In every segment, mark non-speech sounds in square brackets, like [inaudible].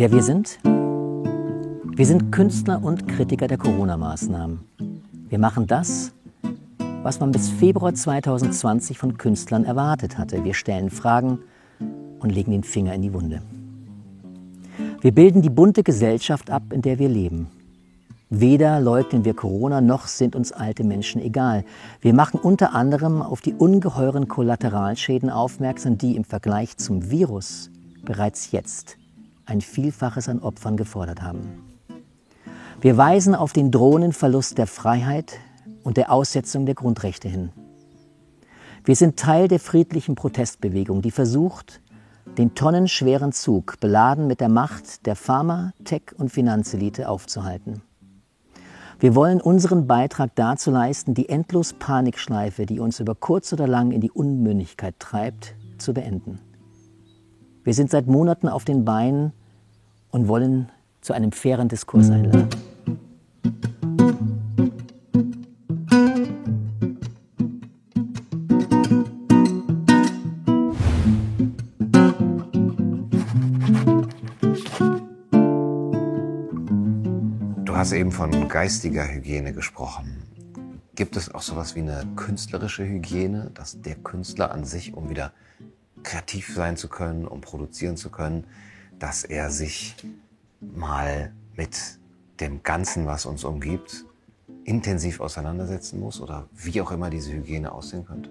Wer wir sind? Wir sind Künstler und Kritiker der Corona-Maßnahmen. Wir machen das, was man bis Februar 2020 von Künstlern erwartet hatte. Wir stellen Fragen und legen den Finger in die Wunde. Wir bilden die bunte Gesellschaft ab, in der wir leben. Weder leugnen wir Corona, noch sind uns alte Menschen egal. Wir machen unter anderem auf die ungeheuren Kollateralschäden aufmerksam, die im Vergleich zum Virus bereits jetzt ein Vielfaches an Opfern gefordert haben. Wir weisen auf den drohenden Verlust der Freiheit und der Aussetzung der Grundrechte hin. Wir sind Teil der friedlichen Protestbewegung, die versucht, den tonnenschweren Zug, beladen mit der Macht der Pharma-, Tech- und Finanzelite, aufzuhalten. Wir wollen unseren Beitrag dazu leisten, die endlos Panikschleife, die uns über kurz oder lang in die Unmündigkeit treibt, zu beenden. Wir sind seit Monaten auf den Beinen und wollen zu einem fairen Diskurs einladen. hast eben von geistiger Hygiene gesprochen. Gibt es auch sowas wie eine künstlerische Hygiene, dass der Künstler an sich, um wieder kreativ sein zu können, um produzieren zu können, dass er sich mal mit dem Ganzen, was uns umgibt, intensiv auseinandersetzen muss oder wie auch immer diese Hygiene aussehen könnte?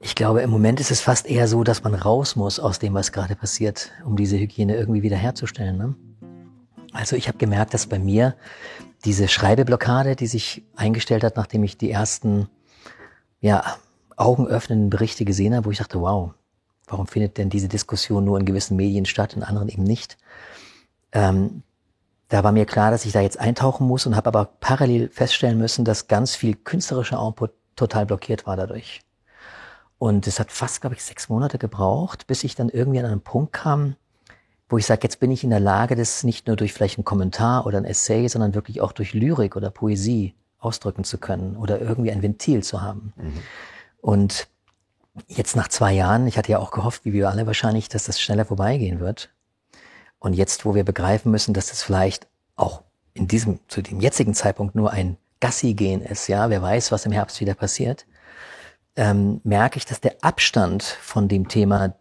Ich glaube, im Moment ist es fast eher so, dass man raus muss aus dem, was gerade passiert, um diese Hygiene irgendwie wiederherzustellen. Ne? Also ich habe gemerkt, dass bei mir diese Schreibeblockade, die sich eingestellt hat, nachdem ich die ersten ja, augenöffnenden Berichte gesehen habe, wo ich dachte, wow, warum findet denn diese Diskussion nur in gewissen Medien statt, in anderen eben nicht? Ähm, da war mir klar, dass ich da jetzt eintauchen muss und habe aber parallel feststellen müssen, dass ganz viel künstlerischer Output total blockiert war dadurch. Und es hat fast, glaube ich, sechs Monate gebraucht, bis ich dann irgendwie an einen Punkt kam, wo ich sage, jetzt bin ich in der Lage, das nicht nur durch vielleicht einen Kommentar oder ein Essay, sondern wirklich auch durch Lyrik oder Poesie ausdrücken zu können oder irgendwie ein Ventil zu haben. Mhm. Und jetzt nach zwei Jahren, ich hatte ja auch gehofft, wie wir alle wahrscheinlich, dass das schneller vorbeigehen wird. Und jetzt, wo wir begreifen müssen, dass das vielleicht auch in diesem, zu dem jetzigen Zeitpunkt nur ein Gassi-Gehen ist, ja, wer weiß, was im Herbst wieder passiert, ähm, merke ich, dass der Abstand von dem Thema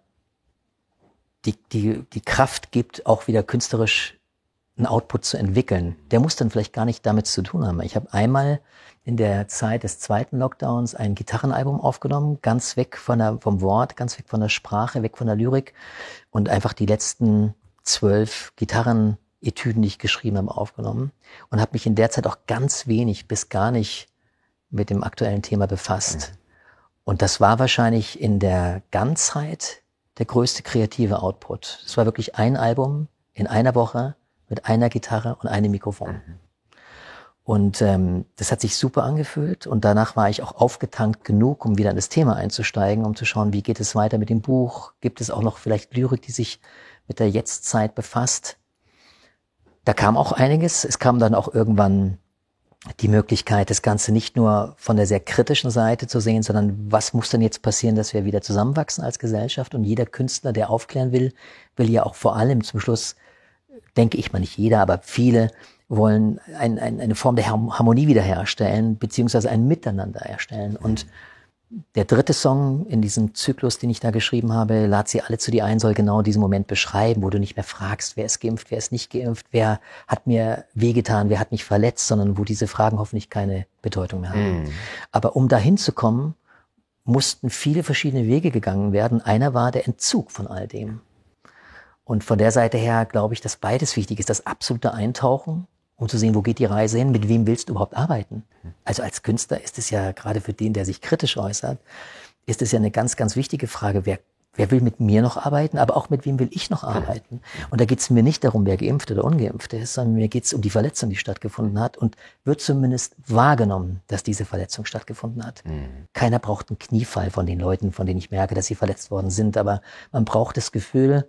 die, die, die Kraft gibt, auch wieder künstlerisch einen Output zu entwickeln. Der muss dann vielleicht gar nicht damit zu tun haben. Ich habe einmal in der Zeit des zweiten Lockdowns ein Gitarrenalbum aufgenommen, ganz weg von der, vom Wort, ganz weg von der Sprache, weg von der Lyrik und einfach die letzten zwölf Gitarrenetüden, die ich geschrieben habe, aufgenommen und habe mich in der Zeit auch ganz wenig bis gar nicht mit dem aktuellen Thema befasst. Mhm. Und das war wahrscheinlich in der Ganzheit der größte kreative Output. Es war wirklich ein Album in einer Woche mit einer Gitarre und einem Mikrofon. Mhm. Und ähm, das hat sich super angefühlt und danach war ich auch aufgetankt genug, um wieder in das Thema einzusteigen, um zu schauen, wie geht es weiter mit dem Buch? Gibt es auch noch vielleicht Lyrik, die sich mit der Jetztzeit befasst? Da kam auch einiges. Es kam dann auch irgendwann die Möglichkeit, das Ganze nicht nur von der sehr kritischen Seite zu sehen, sondern was muss denn jetzt passieren, dass wir wieder zusammenwachsen als Gesellschaft? Und jeder Künstler, der aufklären will, will ja auch vor allem zum Schluss, denke ich mal nicht jeder, aber viele wollen ein, ein, eine Form der Harmonie wiederherstellen, beziehungsweise ein Miteinander erstellen. Und der dritte Song in diesem Zyklus, den ich da geschrieben habe, Lad sie alle zu dir ein, soll genau diesen Moment beschreiben, wo du nicht mehr fragst, wer ist geimpft, wer ist nicht geimpft, wer hat mir wehgetan, wer hat mich verletzt, sondern wo diese Fragen hoffentlich keine Bedeutung mehr haben. Mm. Aber um dahin zu kommen, mussten viele verschiedene Wege gegangen werden. Einer war der Entzug von all dem. Und von der Seite her glaube ich, dass beides wichtig ist. Das absolute Eintauchen um zu sehen, wo geht die Reise hin, mit wem willst du überhaupt arbeiten. Also als Künstler ist es ja gerade für den, der sich kritisch äußert, ist es ja eine ganz, ganz wichtige Frage, wer, wer will mit mir noch arbeiten, aber auch mit wem will ich noch arbeiten. Und da geht es mir nicht darum, wer geimpft oder ungeimpft ist, sondern mir geht es um die Verletzung, die stattgefunden hat und wird zumindest wahrgenommen, dass diese Verletzung stattgefunden hat. Mhm. Keiner braucht einen Kniefall von den Leuten, von denen ich merke, dass sie verletzt worden sind, aber man braucht das Gefühl,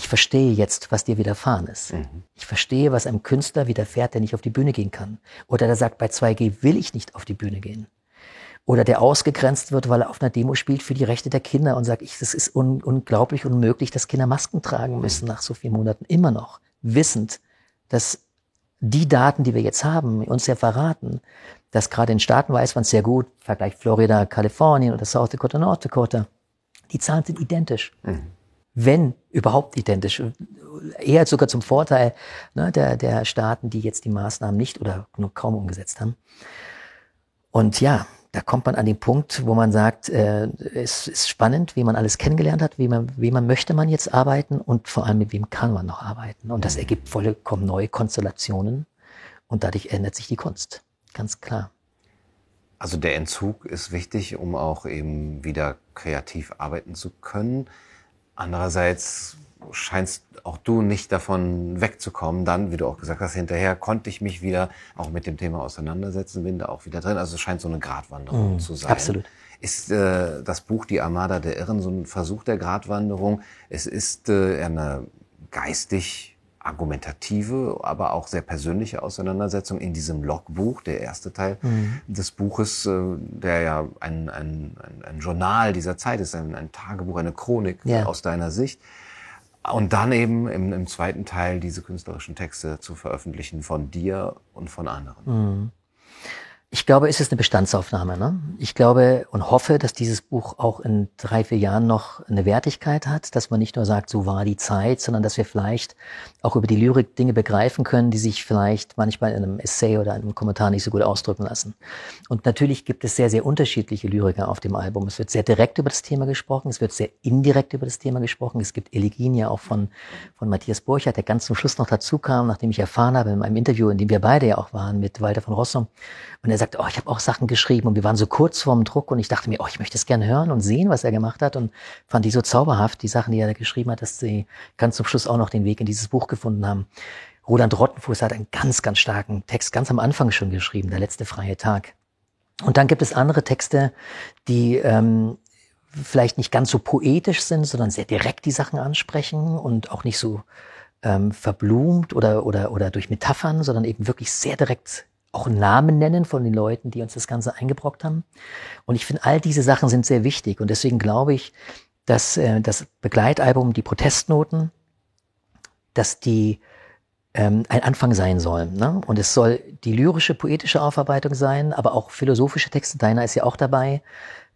ich verstehe jetzt, was dir widerfahren ist. Mhm. Ich verstehe, was einem Künstler widerfährt, der nicht auf die Bühne gehen kann. Oder der sagt, bei 2G will ich nicht auf die Bühne gehen. oder der ausgegrenzt wird, weil er auf einer Demo spielt für die Rechte der Kinder und sagt, ich, das ist un unglaublich unmöglich, dass Kinder Masken tragen müssen nach so vielen Monaten immer noch, wissend, dass die Daten, die wir jetzt haben, uns ja verraten, dass gerade in Staaten weiß man es sehr gut, Vergleich Florida, Kalifornien oder South Dakota, North Dakota, die Zahlen sind identisch. Mhm. Wenn überhaupt identisch. Eher sogar zum Vorteil ne, der, der Staaten, die jetzt die Maßnahmen nicht oder nur kaum umgesetzt haben. Und ja, da kommt man an den Punkt, wo man sagt, äh, es ist spannend, wie man alles kennengelernt hat, wie man, wie man möchte man jetzt arbeiten und vor allem mit wem kann man noch arbeiten. Und das ergibt vollkommen neue Konstellationen und dadurch ändert sich die Kunst. Ganz klar. Also der Entzug ist wichtig, um auch eben wieder kreativ arbeiten zu können. Andererseits scheinst auch du nicht davon wegzukommen. Dann, wie du auch gesagt hast, hinterher konnte ich mich wieder auch mit dem Thema auseinandersetzen, bin da auch wieder drin. Also es scheint so eine Gratwanderung mm, zu sein. Absolut. Ist äh, das Buch Die Armada der Irren so ein Versuch der Gratwanderung? Es ist äh, eine geistig argumentative, aber auch sehr persönliche Auseinandersetzung in diesem Logbuch, der erste Teil mhm. des Buches, äh, der ja ein, ein, ein, ein Journal dieser Zeit ist, ein, ein Tagebuch, eine Chronik ja. aus deiner Sicht. Und dann eben im, im, zweiten Teil diese künstlerischen Texte zu veröffentlichen von dir und von anderen. Mhm. Ich glaube, es ist eine Bestandsaufnahme. Ne? Ich glaube und hoffe, dass dieses Buch auch in drei, vier Jahren noch eine Wertigkeit hat, dass man nicht nur sagt, so war die Zeit, sondern dass wir vielleicht auch über die Lyrik Dinge begreifen können, die sich vielleicht manchmal in einem Essay oder einem Kommentar nicht so gut ausdrücken lassen. Und natürlich gibt es sehr, sehr unterschiedliche Lyriker auf dem Album. Es wird sehr direkt über das Thema gesprochen, es wird sehr indirekt über das Thema gesprochen. Es gibt Elegien ja auch von, von Matthias Burchardt, der ganz zum Schluss noch dazu kam, nachdem ich erfahren habe in einem Interview, in dem wir beide ja auch waren mit Walter von Rossum. Und er sagt, oh, ich habe auch Sachen geschrieben und wir waren so kurz vorm Druck und ich dachte mir, oh, ich möchte es gerne hören und sehen, was er gemacht hat und fand die so zauberhaft, die Sachen, die er da geschrieben hat, dass sie ganz zum Schluss auch noch den Weg in dieses Buch gefunden haben. Roland Rottenfuß hat einen ganz, ganz starken Text ganz am Anfang schon geschrieben, der letzte freie Tag. Und dann gibt es andere Texte, die ähm, vielleicht nicht ganz so poetisch sind, sondern sehr direkt die Sachen ansprechen und auch nicht so ähm, verblumt oder, oder, oder durch Metaphern, sondern eben wirklich sehr direkt auch Namen nennen von den Leuten, die uns das Ganze eingebrockt haben. Und ich finde, all diese Sachen sind sehr wichtig. Und deswegen glaube ich, dass äh, das Begleitalbum, die Protestnoten, dass die ähm, ein Anfang sein sollen. Ne? Und es soll die lyrische, poetische Aufarbeitung sein, aber auch philosophische Texte. Deiner ist ja auch dabei,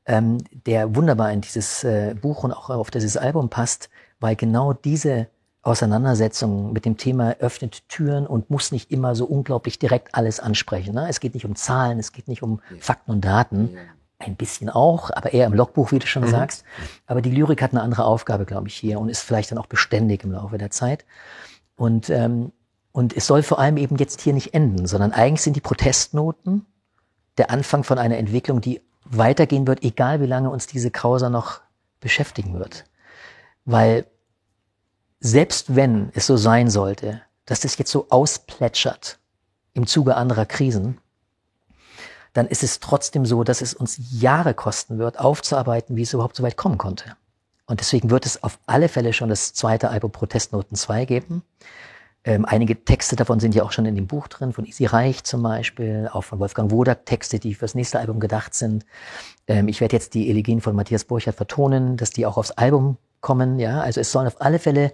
ähm, der wunderbar in dieses äh, Buch und auch auf dieses Album passt, weil genau diese Auseinandersetzung mit dem Thema öffnet Türen und muss nicht immer so unglaublich direkt alles ansprechen. Ne? Es geht nicht um Zahlen, es geht nicht um ja. Fakten und Daten. Ja. Ein bisschen auch, aber eher im Logbuch, wie du schon mhm. sagst. Aber die Lyrik hat eine andere Aufgabe, glaube ich, hier und ist vielleicht dann auch beständig im Laufe der Zeit. Und, ähm, und es soll vor allem eben jetzt hier nicht enden, sondern eigentlich sind die Protestnoten der Anfang von einer Entwicklung, die weitergehen wird, egal wie lange uns diese Causa noch beschäftigen wird. Weil selbst wenn es so sein sollte, dass das jetzt so ausplätschert im Zuge anderer Krisen, dann ist es trotzdem so, dass es uns Jahre kosten wird, aufzuarbeiten, wie es überhaupt so weit kommen konnte. Und deswegen wird es auf alle Fälle schon das zweite Album Protestnoten 2 geben. Ähm, einige Texte davon sind ja auch schon in dem Buch drin, von Isi Reich zum Beispiel, auch von Wolfgang Wodak, Texte, die fürs nächste Album gedacht sind. Ähm, ich werde jetzt die Elegien von Matthias Burchardt vertonen, dass die auch aufs Album kommen. Ja, also es sollen auf alle Fälle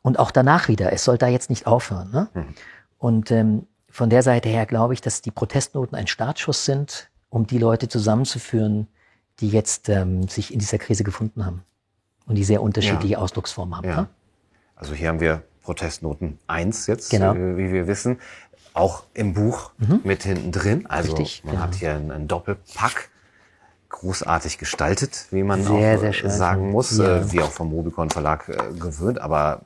und auch danach wieder. Es soll da jetzt nicht aufhören. Ne? Mhm. Und ähm, von der Seite her glaube ich, dass die Protestnoten ein Startschuss sind, um die Leute zusammenzuführen, die jetzt ähm, sich in dieser Krise gefunden haben und die sehr unterschiedliche ja. Ausdrucksformen haben. Ja. Ne? Also hier haben wir Protestnoten 1 jetzt, genau. wie, wie wir wissen. Auch im Buch mhm. mit hinten drin. Also Richtig, man genau. hat hier einen, einen Doppelpack großartig gestaltet, wie man sehr, auch sehr schön. sagen muss, ja. äh, wie auch vom Rubicon Verlag äh, gewöhnt, aber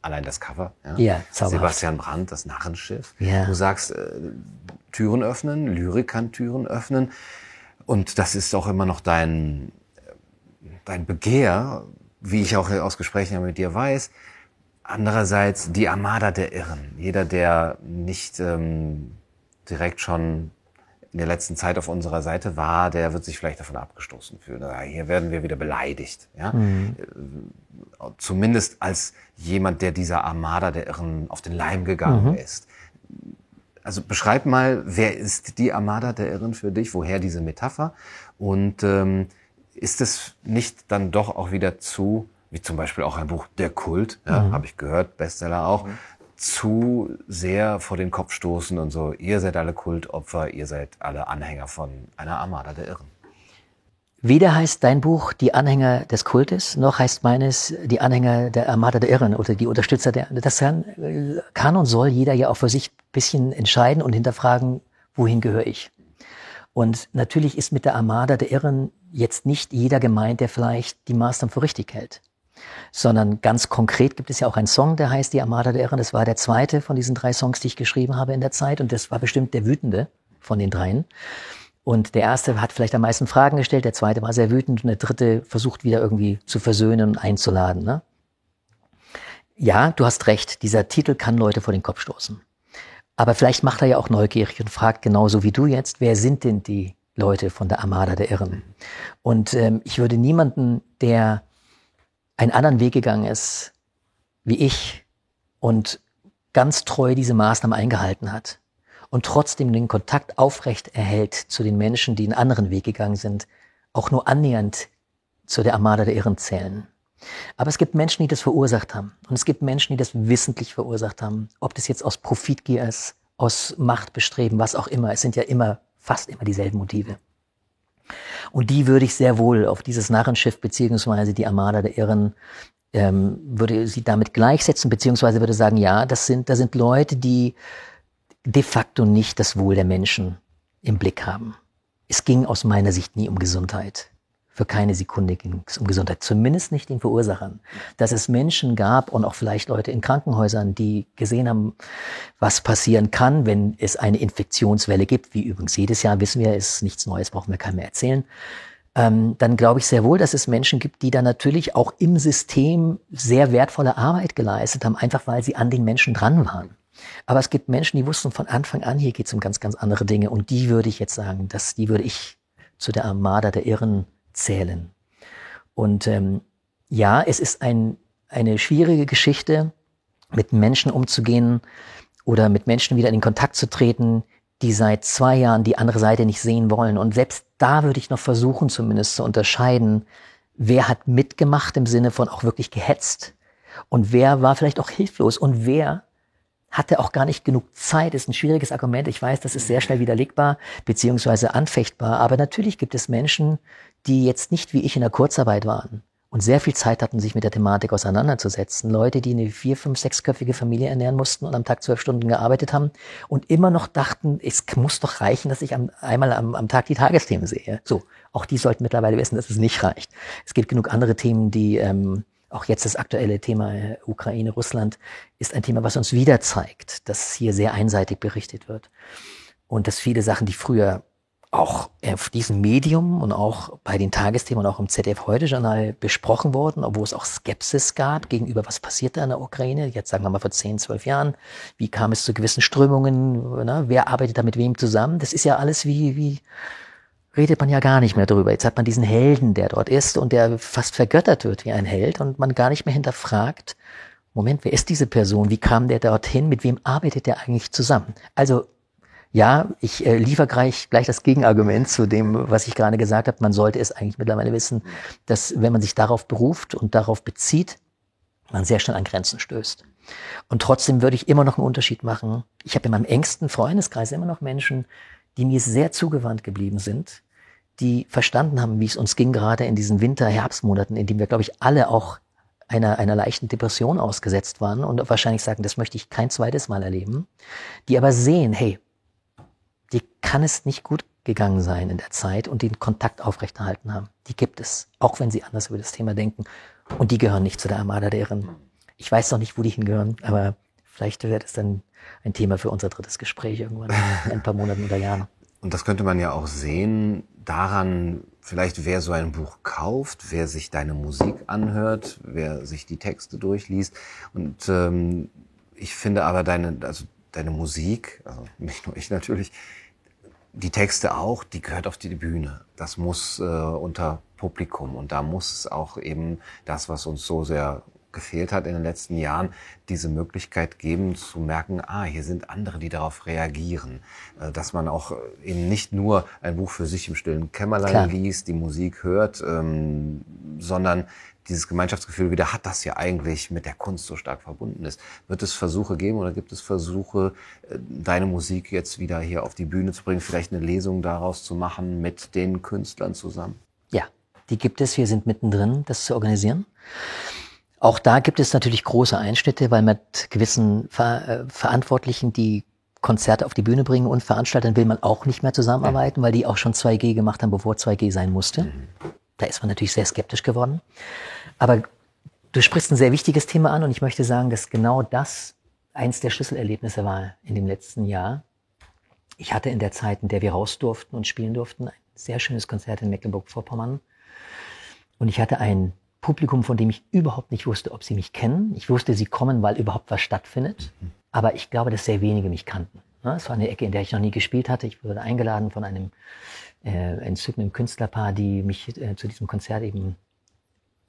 allein das Cover, ja, ja Sebastian Brandt, das Narrenschiff. Ja. Du sagst, äh, Türen öffnen, Lyrik kann Türen öffnen und das ist auch immer noch dein, dein Begehr, wie ich auch aus Gesprächen mit dir weiß. Andererseits die Armada der Irren. Jeder, der nicht ähm, direkt schon in der letzten Zeit auf unserer Seite war, der wird sich vielleicht davon abgestoßen fühlen. Hier werden wir wieder beleidigt. Ja? Mhm. Zumindest als jemand, der dieser Armada der Irren auf den Leim gegangen mhm. ist. Also beschreib mal, wer ist die Armada der Irren für dich? Woher diese Metapher? Und ähm, ist es nicht dann doch auch wieder zu, wie zum Beispiel auch ein Buch Der Kult, ja, mhm. habe ich gehört, Bestseller auch, mhm. zu sehr vor den Kopf stoßen und so, ihr seid alle Kultopfer, ihr seid alle Anhänger von einer Armada der Irren. Weder heißt dein Buch die Anhänger des Kultes, noch heißt meines die Anhänger der Armada der Irren oder die Unterstützer der. Das kann, kann und soll jeder ja auch für sich ein bisschen entscheiden und hinterfragen, wohin gehöre ich. Und natürlich ist mit der Armada der Irren jetzt nicht jeder gemeint, der vielleicht die Maßnahmen für richtig hält. Sondern ganz konkret gibt es ja auch einen Song, der heißt Die Armada der Irren. Das war der zweite von diesen drei Songs, die ich geschrieben habe in der Zeit. Und das war bestimmt der wütende von den dreien. Und der erste hat vielleicht am meisten Fragen gestellt, der zweite war sehr wütend und der dritte versucht wieder irgendwie zu versöhnen und einzuladen. Ne? Ja, du hast recht, dieser Titel kann Leute vor den Kopf stoßen. Aber vielleicht macht er ja auch neugierig und fragt genauso wie du jetzt, wer sind denn die Leute von der Armada der Irren? Und ähm, ich würde niemanden, der einen anderen Weg gegangen ist, wie ich und ganz treu diese Maßnahmen eingehalten hat, und trotzdem den Kontakt aufrecht erhält zu den Menschen, die einen anderen Weg gegangen sind, auch nur annähernd zu der Armada der Irren zählen. Aber es gibt Menschen, die das verursacht haben. Und es gibt Menschen, die das wissentlich verursacht haben. Ob das jetzt aus Profitgier ist, aus Machtbestreben, was auch immer. Es sind ja immer, fast immer dieselben Motive. Und die würde ich sehr wohl auf dieses Narrenschiff beziehungsweise die Armada der Irren ähm, würde sie damit gleichsetzen, beziehungsweise würde sagen, ja, das sind, das sind Leute, die de facto nicht das Wohl der Menschen im Blick haben. Es ging aus meiner Sicht nie um Gesundheit. Für keine Sekunde ging es um Gesundheit, zumindest nicht den Verursachern. Dass es Menschen gab und auch vielleicht Leute in Krankenhäusern, die gesehen haben, was passieren kann, wenn es eine Infektionswelle gibt, wie übrigens jedes Jahr wissen wir, ist nichts Neues, brauchen wir keinem mehr erzählen. Ähm, dann glaube ich sehr wohl, dass es Menschen gibt, die da natürlich auch im System sehr wertvolle Arbeit geleistet haben, einfach weil sie an den Menschen dran waren. Aber es gibt Menschen, die wussten von Anfang an, hier geht es um ganz, ganz andere Dinge. Und die würde ich jetzt sagen, dass die würde ich zu der Armada der Irren zählen. Und ähm, ja, es ist ein, eine schwierige Geschichte, mit Menschen umzugehen oder mit Menschen wieder in Kontakt zu treten, die seit zwei Jahren die andere Seite nicht sehen wollen. Und selbst da würde ich noch versuchen, zumindest zu unterscheiden, wer hat mitgemacht im Sinne von auch wirklich gehetzt und wer war vielleicht auch hilflos und wer hatte auch gar nicht genug Zeit, ist ein schwieriges Argument. Ich weiß, das ist sehr schnell widerlegbar beziehungsweise anfechtbar. Aber natürlich gibt es Menschen, die jetzt nicht wie ich in der Kurzarbeit waren und sehr viel Zeit hatten, sich mit der Thematik auseinanderzusetzen. Leute, die eine vier, fünf, sechsköpfige Familie ernähren mussten und am Tag zwölf Stunden gearbeitet haben und immer noch dachten, es muss doch reichen, dass ich am, einmal am, am Tag die Tagesthemen sehe. So, auch die sollten mittlerweile wissen, dass es nicht reicht. Es gibt genug andere Themen, die ähm, auch jetzt das aktuelle Thema äh, Ukraine, Russland ist ein Thema, was uns wieder zeigt, dass hier sehr einseitig berichtet wird. Und dass viele Sachen, die früher auch auf diesem Medium und auch bei den Tagesthemen und auch im ZDF-Heute-Journal besprochen wurden, obwohl es auch Skepsis gab gegenüber, was passiert da in der Ukraine, jetzt sagen wir mal vor 10, 12 Jahren, wie kam es zu gewissen Strömungen, ne? wer arbeitet da mit wem zusammen, das ist ja alles wie, wie redet man ja gar nicht mehr drüber. Jetzt hat man diesen Helden, der dort ist und der fast vergöttert wird wie ein Held und man gar nicht mehr hinterfragt, Moment, wer ist diese Person? Wie kam der dorthin? Mit wem arbeitet der eigentlich zusammen? Also ja, ich äh, liefere gleich, gleich das Gegenargument zu dem, was ich gerade gesagt habe. Man sollte es eigentlich mittlerweile wissen, dass wenn man sich darauf beruft und darauf bezieht, man sehr schnell an Grenzen stößt. Und trotzdem würde ich immer noch einen Unterschied machen. Ich habe in meinem engsten Freundeskreis immer noch Menschen, die mir sehr zugewandt geblieben sind, die verstanden haben, wie es uns ging, gerade in diesen Winter-Herbstmonaten, in denen wir, glaube ich, alle auch einer, einer leichten Depression ausgesetzt waren und wahrscheinlich sagen, das möchte ich kein zweites Mal erleben, die aber sehen, hey, die kann es nicht gut gegangen sein in der Zeit und den Kontakt aufrechterhalten haben. Die gibt es, auch wenn sie anders über das Thema denken. Und die gehören nicht zu der Armada deren. Ich weiß noch nicht, wo die hingehören, aber vielleicht wird es dann ein Thema für unser drittes Gespräch irgendwann in ein paar Monaten oder Jahren. Und das könnte man ja auch sehen daran, vielleicht wer so ein Buch kauft, wer sich deine Musik anhört, wer sich die Texte durchliest. Und ähm, ich finde aber deine, also deine Musik, also [laughs] nicht nur ich natürlich, die Texte auch, die gehört auf die Bühne. Das muss äh, unter Publikum und da muss es auch eben das, was uns so sehr gefehlt hat in den letzten Jahren, diese Möglichkeit geben zu merken, ah, hier sind andere, die darauf reagieren. Äh, dass man auch äh, eben nicht nur ein Buch für sich im stillen Kämmerlein Klar. liest, die Musik hört, ähm, sondern dieses Gemeinschaftsgefühl wieder hat, das ja eigentlich mit der Kunst so stark verbunden ist. Wird es Versuche geben oder gibt es Versuche, äh, deine Musik jetzt wieder hier auf die Bühne zu bringen, vielleicht eine Lesung daraus zu machen mit den Künstlern zusammen? Ja, die gibt es. Wir sind mittendrin, das zu organisieren. Auch da gibt es natürlich große Einschnitte, weil mit gewissen Ver äh, Verantwortlichen, die Konzerte auf die Bühne bringen und Veranstaltern will man auch nicht mehr zusammenarbeiten, weil die auch schon 2G gemacht haben, bevor 2G sein musste. Mhm. Da ist man natürlich sehr skeptisch geworden. Aber du sprichst ein sehr wichtiges Thema an und ich möchte sagen, dass genau das eins der Schlüsselerlebnisse war in dem letzten Jahr. Ich hatte in der Zeit, in der wir raus durften und spielen durften, ein sehr schönes Konzert in Mecklenburg-Vorpommern. Und ich hatte ein Publikum, von dem ich überhaupt nicht wusste, ob sie mich kennen. Ich wusste, sie kommen, weil überhaupt was stattfindet. Aber ich glaube, dass sehr wenige mich kannten. Es war eine Ecke, in der ich noch nie gespielt hatte. Ich wurde eingeladen von einem äh, entzückenden Künstlerpaar, die mich äh, zu diesem Konzert eben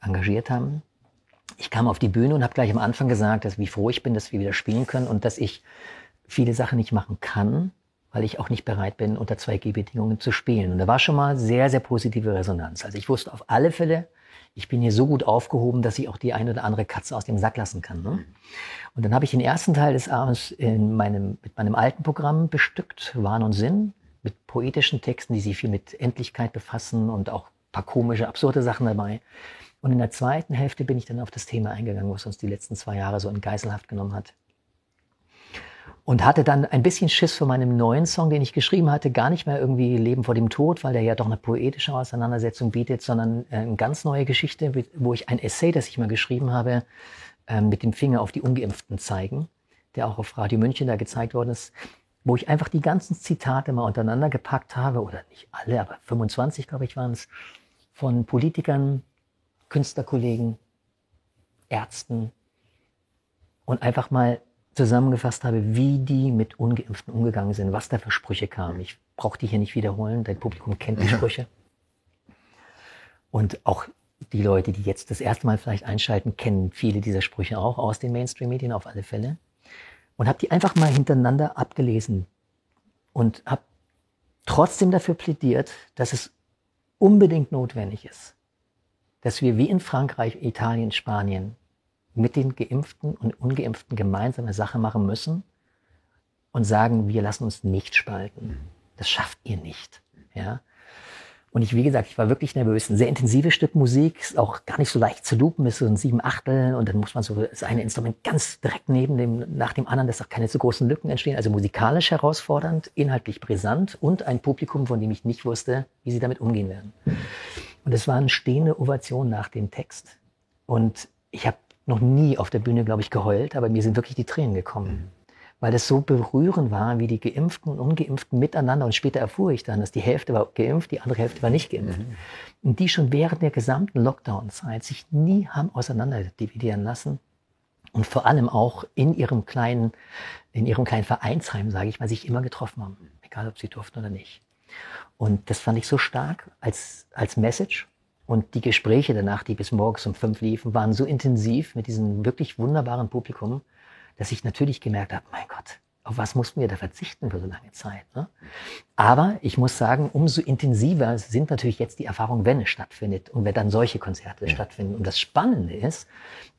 engagiert haben. Ich kam auf die Bühne und habe gleich am Anfang gesagt, dass wie froh ich bin, dass wir wieder spielen können und dass ich viele Sachen nicht machen kann, weil ich auch nicht bereit bin, unter 2G-Bedingungen zu spielen. Und da war schon mal sehr, sehr positive Resonanz. Also ich wusste auf alle Fälle, ich bin hier so gut aufgehoben, dass ich auch die eine oder andere Katze aus dem Sack lassen kann. Ne? Und dann habe ich den ersten Teil des Abends in meinem, mit meinem alten Programm bestückt, Wahn und Sinn, mit poetischen Texten, die sich viel mit Endlichkeit befassen und auch paar komische, absurde Sachen dabei. Und in der zweiten Hälfte bin ich dann auf das Thema eingegangen, was uns die letzten zwei Jahre so in Geiselhaft genommen hat. Und hatte dann ein bisschen Schiss vor meinem neuen Song, den ich geschrieben hatte, gar nicht mehr irgendwie Leben vor dem Tod, weil der ja doch eine poetische Auseinandersetzung bietet, sondern äh, eine ganz neue Geschichte, wo ich ein Essay, das ich mal geschrieben habe, ähm, mit dem Finger auf die Ungeimpften zeigen, der auch auf Radio München da gezeigt worden ist, wo ich einfach die ganzen Zitate mal untereinander gepackt habe, oder nicht alle, aber 25, glaube ich, waren es, von Politikern, Künstlerkollegen, Ärzten und einfach mal zusammengefasst habe, wie die mit Ungeimpften umgegangen sind, was da für Sprüche kamen. Ich brauche die hier nicht wiederholen, dein Publikum kennt die Sprüche. Und auch die Leute, die jetzt das erste Mal vielleicht einschalten, kennen viele dieser Sprüche auch aus den Mainstream-Medien auf alle Fälle. Und habe die einfach mal hintereinander abgelesen und habe trotzdem dafür plädiert, dass es unbedingt notwendig ist, dass wir wie in Frankreich, Italien, Spanien mit den Geimpften und Ungeimpften gemeinsame Sache machen müssen und sagen, wir lassen uns nicht spalten. Das schafft ihr nicht. Ja? Und ich, wie gesagt, ich war wirklich nervös. Ein sehr intensives Stück Musik, ist auch gar nicht so leicht zu lupen, ist so ein sieben Achtel und dann muss man so das eine Instrument ganz direkt neben dem, nach dem anderen, dass auch keine zu großen Lücken entstehen. Also musikalisch herausfordernd, inhaltlich brisant und ein Publikum, von dem ich nicht wusste, wie sie damit umgehen werden. Und es war eine stehende Ovation nach dem Text. Und ich habe noch nie auf der Bühne, glaube ich, geheult, aber mir sind wirklich die Tränen gekommen. Mhm. Weil es so berührend war, wie die Geimpften und Ungeimpften miteinander, und später erfuhr ich dann, dass die Hälfte war geimpft, die andere Hälfte war nicht geimpft. Mhm. Und die schon während der gesamten Lockdown-Zeit sich nie haben auseinander dividieren lassen. Und vor allem auch in ihrem kleinen, in ihrem kleinen Vereinsheim, sage ich mal, sich immer getroffen haben. Egal, ob sie durften oder nicht. Und das fand ich so stark als, als Message. Und die Gespräche danach, die bis morgens um fünf liefen, waren so intensiv mit diesem wirklich wunderbaren Publikum, dass ich natürlich gemerkt habe, mein Gott, auf was mussten wir da verzichten für so lange Zeit? Ne? Aber ich muss sagen, umso intensiver sind natürlich jetzt die Erfahrungen, wenn es stattfindet und wenn dann solche Konzerte ja. stattfinden. Und das Spannende ist,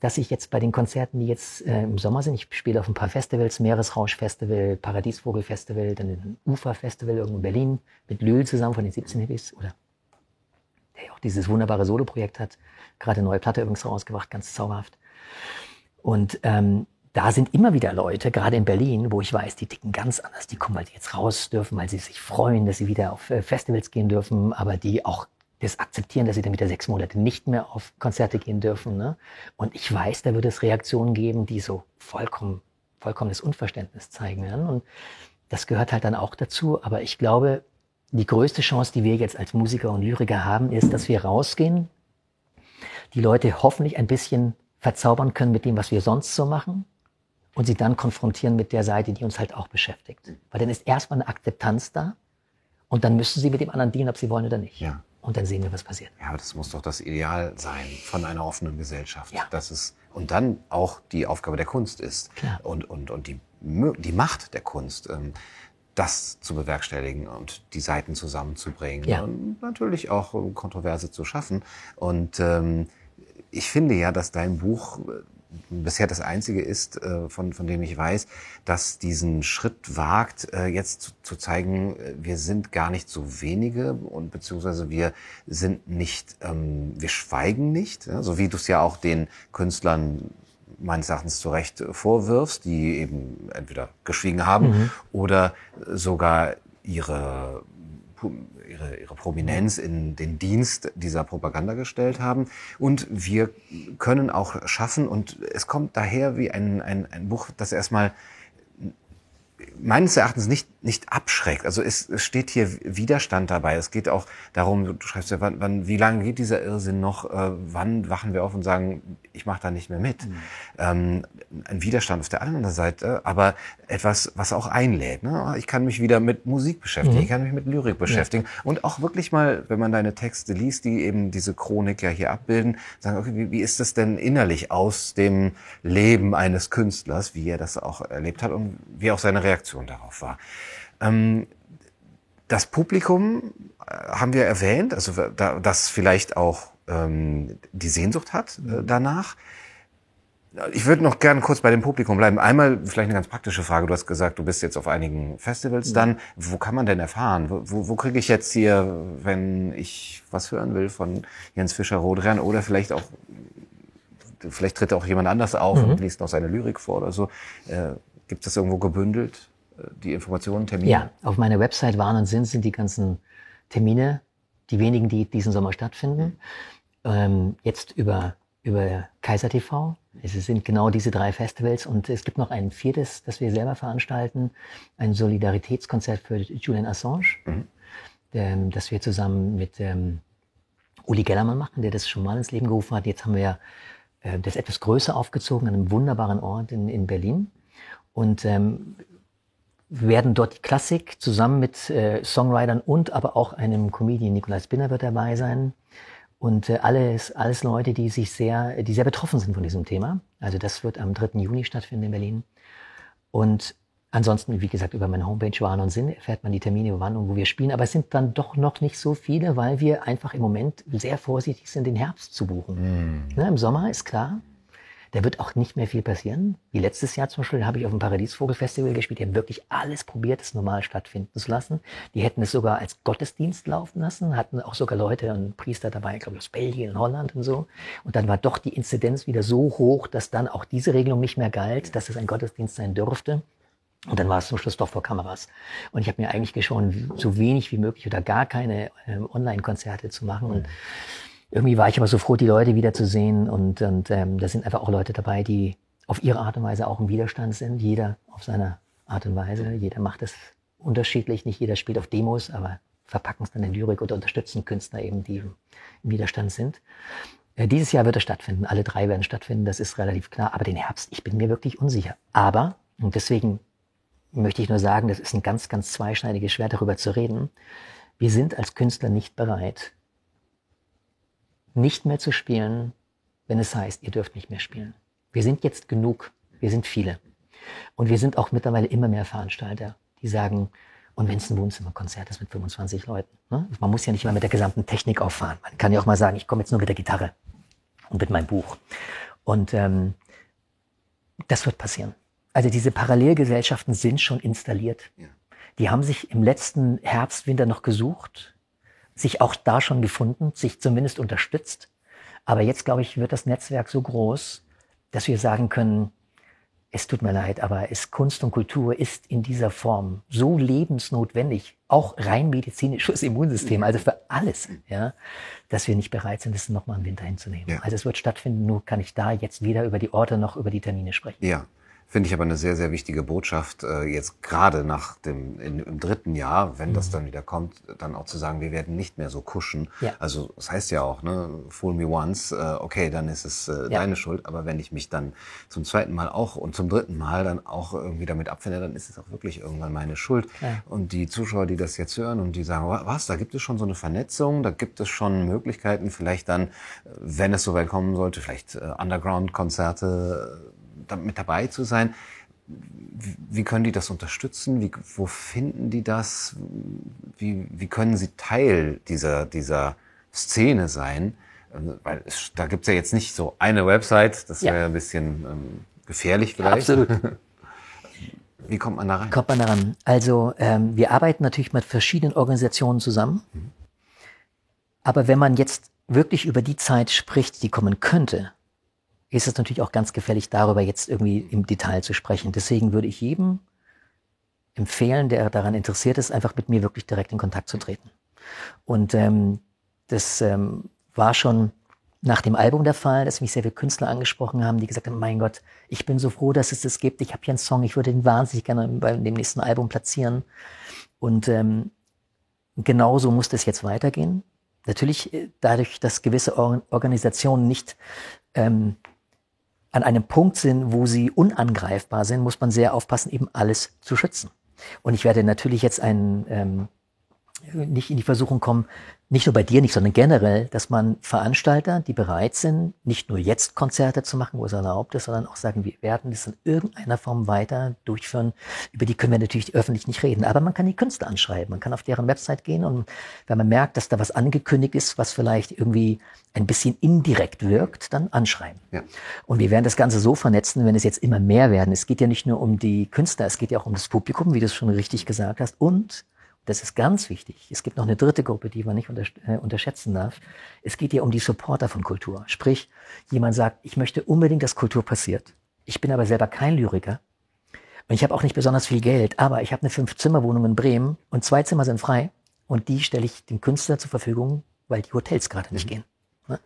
dass ich jetzt bei den Konzerten, die jetzt äh, im Sommer sind, ich spiele auf ein paar Festivals, Meeresrausch-Festival, Paradiesvogel-Festival, dann ein Ufer-Festival irgendwo in Berlin mit Lül zusammen von den 17 Hippies oder auch dieses wunderbare Solo-Projekt hat, gerade eine neue Platte übrigens rausgebracht, ganz zauberhaft. Und ähm, da sind immer wieder Leute, gerade in Berlin, wo ich weiß, die ticken ganz anders. Die kommen, weil die jetzt raus dürfen, weil sie sich freuen, dass sie wieder auf äh, Festivals gehen dürfen, aber die auch das akzeptieren, dass sie dann wieder sechs Monate nicht mehr auf Konzerte gehen dürfen. Ne? Und ich weiß, da wird es Reaktionen geben, die so vollkommen, vollkommenes Unverständnis zeigen werden. Und das gehört halt dann auch dazu. Aber ich glaube, die größte Chance, die wir jetzt als Musiker und Lyriker haben, ist, dass wir rausgehen, die Leute hoffentlich ein bisschen verzaubern können mit dem, was wir sonst so machen und sie dann konfrontieren mit der Seite, die uns halt auch beschäftigt. Weil dann ist erstmal eine Akzeptanz da und dann müssen sie mit dem anderen dienen, ob sie wollen oder nicht. Ja. Und dann sehen wir, was passiert. Ja, aber das muss doch das Ideal sein von einer offenen Gesellschaft. Ja. Dass es und dann auch die Aufgabe der Kunst ist Klar. und, und, und die, die Macht der Kunst, ähm, das zu bewerkstelligen und die Seiten zusammenzubringen Ja. und natürlich auch Kontroverse zu schaffen. Und ähm, ich finde ja, dass dein Buch äh, bisher das einzige ist, äh, von, von dem ich weiß, dass diesen Schritt wagt, äh, jetzt zu, zu zeigen, wir sind gar nicht so wenige und beziehungsweise wir sind nicht, ähm, wir schweigen nicht, ja, so wie du es ja auch den Künstlern meines Erachtens zu Recht vorwirfst, die eben entweder geschwiegen haben oder sogar ihre ihre, ihre Prominenz in den Dienst dieser Propaganda gestellt haben. Und wir können auch schaffen, und es kommt daher wie ein, ein, ein Buch, das erstmal meines Erachtens nicht, nicht abschreckt. Also es, es steht hier Widerstand dabei. Es geht auch darum, du schreibst ja, wann, wann, wie lange geht dieser Irrsinn noch? Äh, wann wachen wir auf und sagen, ich mache da nicht mehr mit? Ähm, ein Widerstand auf der anderen Seite, aber etwas, was auch einlädt. Ne? Ich kann mich wieder mit Musik beschäftigen, ich kann mich mit Lyrik beschäftigen und auch wirklich mal, wenn man deine Texte liest, die eben diese Chronik ja hier abbilden, sagen, okay, wie, wie ist das denn innerlich aus dem Leben eines Künstlers, wie er das auch erlebt hat und wie auch seine Reaktion darauf war. Ähm, das Publikum äh, haben wir erwähnt, also da, das vielleicht auch ähm, die Sehnsucht hat äh, danach. Ich würde noch gerne kurz bei dem Publikum bleiben. Einmal vielleicht eine ganz praktische Frage. Du hast gesagt, du bist jetzt auf einigen Festivals dann. Wo kann man denn erfahren? Wo, wo, kriege ich jetzt hier, wenn ich was hören will von Jens Fischer-Rodrian oder vielleicht auch, vielleicht tritt auch jemand anders auf und liest noch seine Lyrik vor oder so. Äh, Gibt es das irgendwo gebündelt, die Informationen, Termine? Ja, auf meiner Website waren und sind sind die ganzen Termine, die wenigen, die diesen Sommer stattfinden. Ähm, jetzt über, über Kaiser TV. Es sind genau diese drei Festivals und es gibt noch ein viertes, das wir selber veranstalten, ein Solidaritätskonzert für Julian Assange, ähm, das wir zusammen mit ähm, Uli Gellermann machen, der das schon mal ins Leben gerufen hat. Jetzt haben wir äh, das etwas größer aufgezogen an einem wunderbaren Ort in, in Berlin. Und ähm, werden dort die Klassik zusammen mit äh, Songwritern und aber auch einem Comedian, Nikolai Spinner wird dabei sein. Und äh, alles, alles Leute, die sich sehr, die sehr betroffen sind von diesem Thema. Also das wird am 3. Juni stattfinden in Berlin. Und ansonsten, wie gesagt, über meine Homepage Wahn und Sinn erfährt man die Termine, wann und wo wir spielen. Aber es sind dann doch noch nicht so viele, weil wir einfach im Moment sehr vorsichtig sind, den Herbst zu buchen. Ne, Im Sommer ist klar, da wird auch nicht mehr viel passieren. Wie letztes Jahr zum Beispiel habe ich auf dem Paradiesvogelfestival gespielt. Die haben wirklich alles probiert, es normal stattfinden zu lassen. Die hätten es sogar als Gottesdienst laufen lassen, hatten auch sogar Leute und Priester dabei, glaube ich, aus Belgien und Holland und so. Und dann war doch die Inzidenz wieder so hoch, dass dann auch diese Regelung nicht mehr galt, dass es ein Gottesdienst sein dürfte. Und dann war es zum Schluss doch vor Kameras. Und ich habe mir eigentlich geschworen, so wenig wie möglich oder gar keine ähm, Online-Konzerte zu machen. Und irgendwie war ich aber so froh, die Leute wiederzusehen. Und, und ähm, da sind einfach auch Leute dabei, die auf ihre Art und Weise auch im Widerstand sind. Jeder auf seine Art und Weise. Jeder macht es unterschiedlich. Nicht jeder spielt auf Demos, aber verpacken es dann in Lyrik oder unterstützen Künstler eben, die im Widerstand sind. Äh, Dieses Jahr wird es stattfinden. Alle drei werden stattfinden. Das ist relativ klar. Aber den Herbst, ich bin mir wirklich unsicher. Aber, und deswegen möchte ich nur sagen, das ist ein ganz, ganz zweischneidiges Schwert, darüber zu reden. Wir sind als Künstler nicht bereit, nicht mehr zu spielen, wenn es heißt, ihr dürft nicht mehr spielen. Wir sind jetzt genug. Wir sind viele. Und wir sind auch mittlerweile immer mehr Veranstalter, die sagen, und wenn es ein Wohnzimmerkonzert ist mit 25 Leuten. Ne? Man muss ja nicht mal mit der gesamten Technik auffahren. Man kann ja auch mal sagen, ich komme jetzt nur mit der Gitarre und mit meinem Buch. Und ähm, das wird passieren. Also diese Parallelgesellschaften sind schon installiert. Die haben sich im letzten Herbst, Winter noch gesucht, sich auch da schon gefunden, sich zumindest unterstützt. Aber jetzt, glaube ich, wird das Netzwerk so groß, dass wir sagen können, es tut mir leid, aber es, Kunst und Kultur ist in dieser Form so lebensnotwendig, auch rein medizinisches [laughs] Immunsystem, also für alles, ja, dass wir nicht bereit sind, es nochmal im Winter hinzunehmen. Ja. Also es wird stattfinden, nur kann ich da jetzt weder über die Orte noch über die Termine sprechen. Ja. Finde ich aber eine sehr, sehr wichtige Botschaft, äh, jetzt gerade nach dem in, im dritten Jahr, wenn mhm. das dann wieder kommt, dann auch zu sagen, wir werden nicht mehr so kuschen. Ja. Also das heißt ja auch, ne, fool me once, äh, okay, dann ist es äh, ja. deine Schuld, aber wenn ich mich dann zum zweiten Mal auch und zum dritten Mal dann auch irgendwie damit abfinde, dann ist es auch wirklich irgendwann meine Schuld. Ja. Und die Zuschauer, die das jetzt hören und die sagen, was, da gibt es schon so eine Vernetzung, da gibt es schon Möglichkeiten, vielleicht dann, wenn es soweit kommen sollte, vielleicht äh, Underground-Konzerte mit dabei zu sein. Wie können die das unterstützen? Wie, wo finden die das? Wie, wie können sie Teil dieser, dieser Szene sein? Weil es, da gibt's ja jetzt nicht so eine Website, das wäre ja. ein bisschen ähm, gefährlich vielleicht. Absolut. [laughs] Wie kommt man da rein? Kommt man da ran? Also ähm, wir arbeiten natürlich mit verschiedenen Organisationen zusammen. Mhm. Aber wenn man jetzt wirklich über die Zeit spricht, die kommen könnte, ist es natürlich auch ganz gefährlich, darüber jetzt irgendwie im Detail zu sprechen. Deswegen würde ich jedem empfehlen, der daran interessiert ist, einfach mit mir wirklich direkt in Kontakt zu treten. Und ähm, das ähm, war schon nach dem Album der Fall, dass mich sehr viele Künstler angesprochen haben, die gesagt haben, mein Gott, ich bin so froh, dass es das gibt. Ich habe hier einen Song, ich würde ihn wahnsinnig gerne bei dem nächsten Album platzieren. Und ähm, genauso muss das jetzt weitergehen. Natürlich äh, dadurch, dass gewisse Organisationen nicht ähm, an einem Punkt sind, wo sie unangreifbar sind, muss man sehr aufpassen, eben alles zu schützen. Und ich werde natürlich jetzt einen ähm, nicht in die Versuchung kommen, nicht nur bei dir nicht, sondern generell, dass man Veranstalter, die bereit sind, nicht nur jetzt Konzerte zu machen, wo es erlaubt ist, sondern auch sagen, wir werden das in irgendeiner Form weiter durchführen. Über die können wir natürlich öffentlich nicht reden. Aber man kann die Künstler anschreiben. Man kann auf deren Website gehen und wenn man merkt, dass da was angekündigt ist, was vielleicht irgendwie ein bisschen indirekt wirkt, dann anschreiben. Ja. Und wir werden das Ganze so vernetzen, wenn es jetzt immer mehr werden. Es geht ja nicht nur um die Künstler, es geht ja auch um das Publikum, wie du es schon richtig gesagt hast. Und das ist ganz wichtig. Es gibt noch eine dritte Gruppe, die man nicht äh, unterschätzen darf. Es geht hier um die Supporter von Kultur. Sprich, jemand sagt, ich möchte unbedingt, dass Kultur passiert. Ich bin aber selber kein Lyriker. Und ich habe auch nicht besonders viel Geld, aber ich habe eine Fünf-Zimmer-Wohnung in Bremen und zwei Zimmer sind frei. Und die stelle ich dem Künstler zur Verfügung, weil die Hotels gerade nicht mhm. gehen. Ne?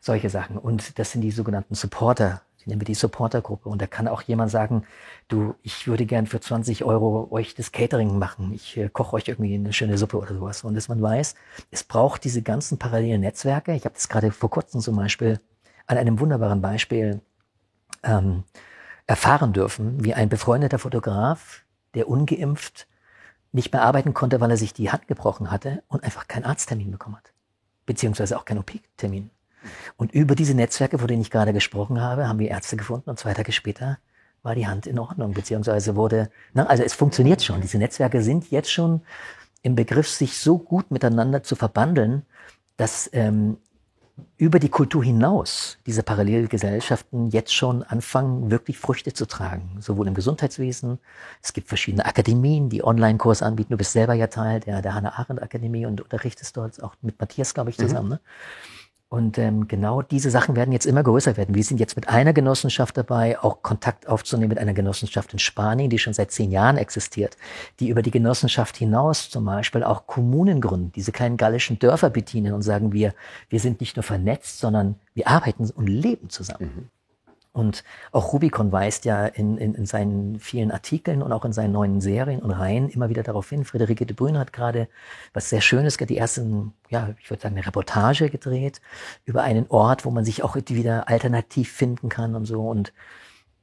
Solche Sachen. Und das sind die sogenannten Supporter nennen wir die Supportergruppe. Und da kann auch jemand sagen, du, ich würde gern für 20 Euro euch das Catering machen. Ich äh, koche euch irgendwie eine schöne Suppe oder sowas. Und dass man weiß, es braucht diese ganzen parallelen Netzwerke. Ich habe das gerade vor kurzem zum Beispiel an einem wunderbaren Beispiel ähm, erfahren dürfen, wie ein befreundeter Fotograf, der ungeimpft nicht mehr arbeiten konnte, weil er sich die Hand gebrochen hatte und einfach keinen Arzttermin bekommen hat. Beziehungsweise auch keinen OP-Termin. Und über diese Netzwerke, von denen ich gerade gesprochen habe, haben wir Ärzte gefunden und zwei Tage später war die Hand in Ordnung, beziehungsweise wurde, na, also es funktioniert schon. Diese Netzwerke sind jetzt schon im Begriff, sich so gut miteinander zu verbandeln, dass ähm, über die Kultur hinaus diese Parallelgesellschaften jetzt schon anfangen, wirklich Früchte zu tragen. Sowohl im Gesundheitswesen, es gibt verschiedene Akademien, die Online-Kurs anbieten. Du bist selber ja Teil der, der Hannah-Arendt-Akademie und unterrichtest dort auch mit Matthias, glaube ich, mhm. zusammen. Mhm. Ne? Und ähm, genau diese Sachen werden jetzt immer größer werden. Wir sind jetzt mit einer Genossenschaft dabei, auch Kontakt aufzunehmen mit einer Genossenschaft in Spanien, die schon seit zehn Jahren existiert, die über die Genossenschaft hinaus zum Beispiel auch Kommunen gründen, diese kleinen gallischen Dörfer bedienen und sagen wir, wir sind nicht nur vernetzt, sondern wir arbeiten und leben zusammen. Mhm. Und auch Rubicon weist ja in, in, in seinen vielen Artikeln und auch in seinen neuen Serien und Reihen immer wieder darauf hin. Friederike de Bruyne hat gerade was sehr Schönes, die ersten, ja, ich würde sagen, eine Reportage gedreht über einen Ort, wo man sich auch wieder alternativ finden kann und so. Und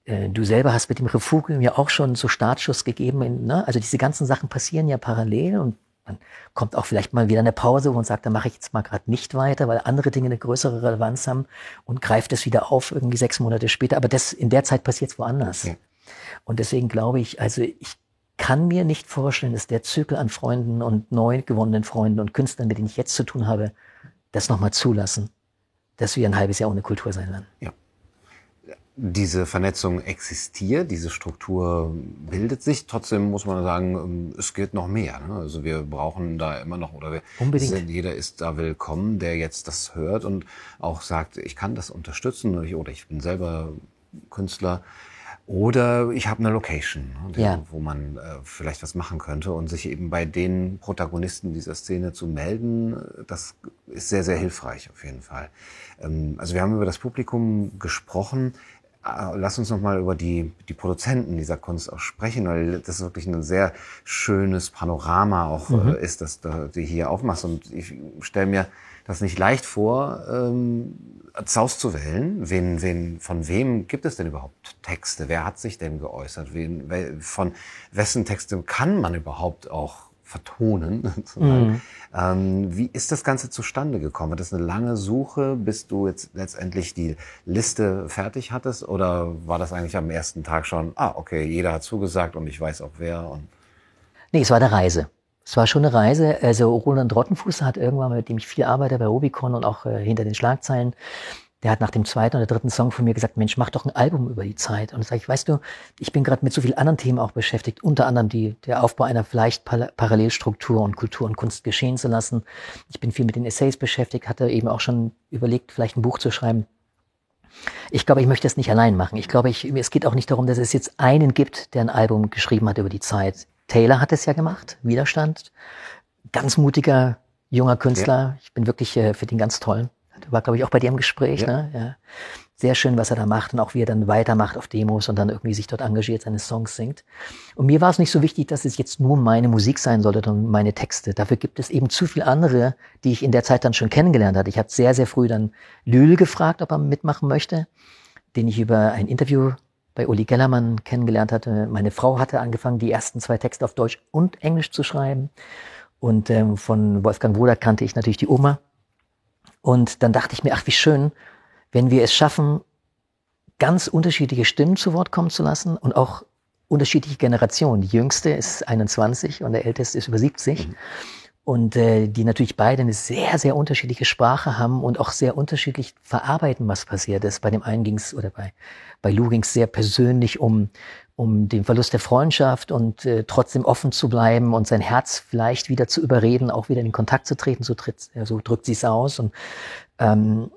äh, du selber hast mit dem Refugium ja auch schon so Startschuss gegeben. In, ne? Also diese ganzen Sachen passieren ja parallel und man kommt auch vielleicht mal wieder eine Pause, wo man sagt, da mache ich jetzt mal gerade nicht weiter, weil andere Dinge eine größere Relevanz haben und greift es wieder auf irgendwie sechs Monate später. Aber das in der Zeit passiert es woanders. Ja. Und deswegen glaube ich, also ich kann mir nicht vorstellen, dass der Zyklus an Freunden und neu gewonnenen Freunden und Künstlern, mit denen ich jetzt zu tun habe, das nochmal zulassen, dass wir ein halbes Jahr ohne Kultur sein werden. Ja diese Vernetzung existiert, diese Struktur bildet sich. Trotzdem muss man sagen, ähm, es geht noch mehr. Ne? Also wir brauchen da immer noch, oder wir, Unbedingt. Sind, jeder ist da willkommen, der jetzt das hört und auch sagt, ich kann das unterstützen oder ich, oder ich bin selber Künstler. Oder ich habe eine Location, ne, ja. wo man äh, vielleicht was machen könnte und sich eben bei den Protagonisten dieser Szene zu melden, das ist sehr, sehr hilfreich auf jeden Fall. Ähm, also wir haben über das Publikum gesprochen. Äh, lass uns noch mal über die, die Produzenten dieser Kunst auch sprechen, weil das wirklich ein sehr schönes Panorama auch mhm. äh, ist, das du hier aufmachst. Und ich stelle mir das nicht leicht vor, ähm, auszuwählen. Wen, wen, von wem gibt es denn überhaupt Texte? Wer hat sich denn geäußert? Wen, von wessen Texte kann man überhaupt auch vertonen. [laughs] Mhm. Ähm, wie ist das Ganze zustande gekommen? War das eine lange Suche, bis du jetzt letztendlich die Liste fertig hattest? Oder war das eigentlich am ersten Tag schon, ah, okay, jeder hat zugesagt und ich weiß auch wer? Und nee, es war eine Reise. Es war schon eine Reise. Also Roland Rottenfuß hat irgendwann, mit dem ich viel arbeite bei Rubicon und auch äh, hinter den Schlagzeilen, der hat nach dem zweiten oder dritten Song von mir gesagt, Mensch, mach doch ein Album über die Zeit. Und sage ich, weißt du, ich bin gerade mit so vielen anderen Themen auch beschäftigt, unter anderem die, der Aufbau einer vielleicht Parallelstruktur und Kultur und Kunst geschehen zu lassen. Ich bin viel mit den Essays beschäftigt, hatte eben auch schon überlegt, vielleicht ein Buch zu schreiben. Ich glaube, ich möchte das nicht allein machen. Ich glaube, ich, es geht auch nicht darum, dass es jetzt einen gibt, der ein Album geschrieben hat über die Zeit. Taylor hat es ja gemacht, Widerstand. Ganz mutiger junger Künstler. Ja. Ich bin wirklich äh, für den ganz toll. War, glaube ich, auch bei dir im Gespräch. Ja. Ne? Ja. Sehr schön, was er da macht und auch wie er dann weitermacht auf Demos und dann irgendwie sich dort engagiert, seine Songs singt. Und mir war es nicht so wichtig, dass es jetzt nur meine Musik sein sollte und meine Texte. Dafür gibt es eben zu viele andere, die ich in der Zeit dann schon kennengelernt hatte. Ich habe sehr, sehr früh dann Lül gefragt, ob er mitmachen möchte, den ich über ein Interview bei Uli Gellermann kennengelernt hatte. Meine Frau hatte angefangen, die ersten zwei Texte auf Deutsch und Englisch zu schreiben. Und ähm, von Wolfgang Wodak kannte ich natürlich die Oma. Und dann dachte ich mir, ach, wie schön, wenn wir es schaffen, ganz unterschiedliche Stimmen zu Wort kommen zu lassen und auch unterschiedliche Generationen. Die jüngste ist 21 und der älteste ist über 70. Mhm. Und äh, die natürlich beide eine sehr, sehr unterschiedliche Sprache haben und auch sehr unterschiedlich verarbeiten, was passiert ist. Bei dem einen ging es, oder bei, bei Lou ging es sehr persönlich um, um den Verlust der Freundschaft und äh, trotzdem offen zu bleiben und sein Herz vielleicht wieder zu überreden, auch wieder in Kontakt zu treten, so, tritt, äh, so drückt sie es aus. Und ähm,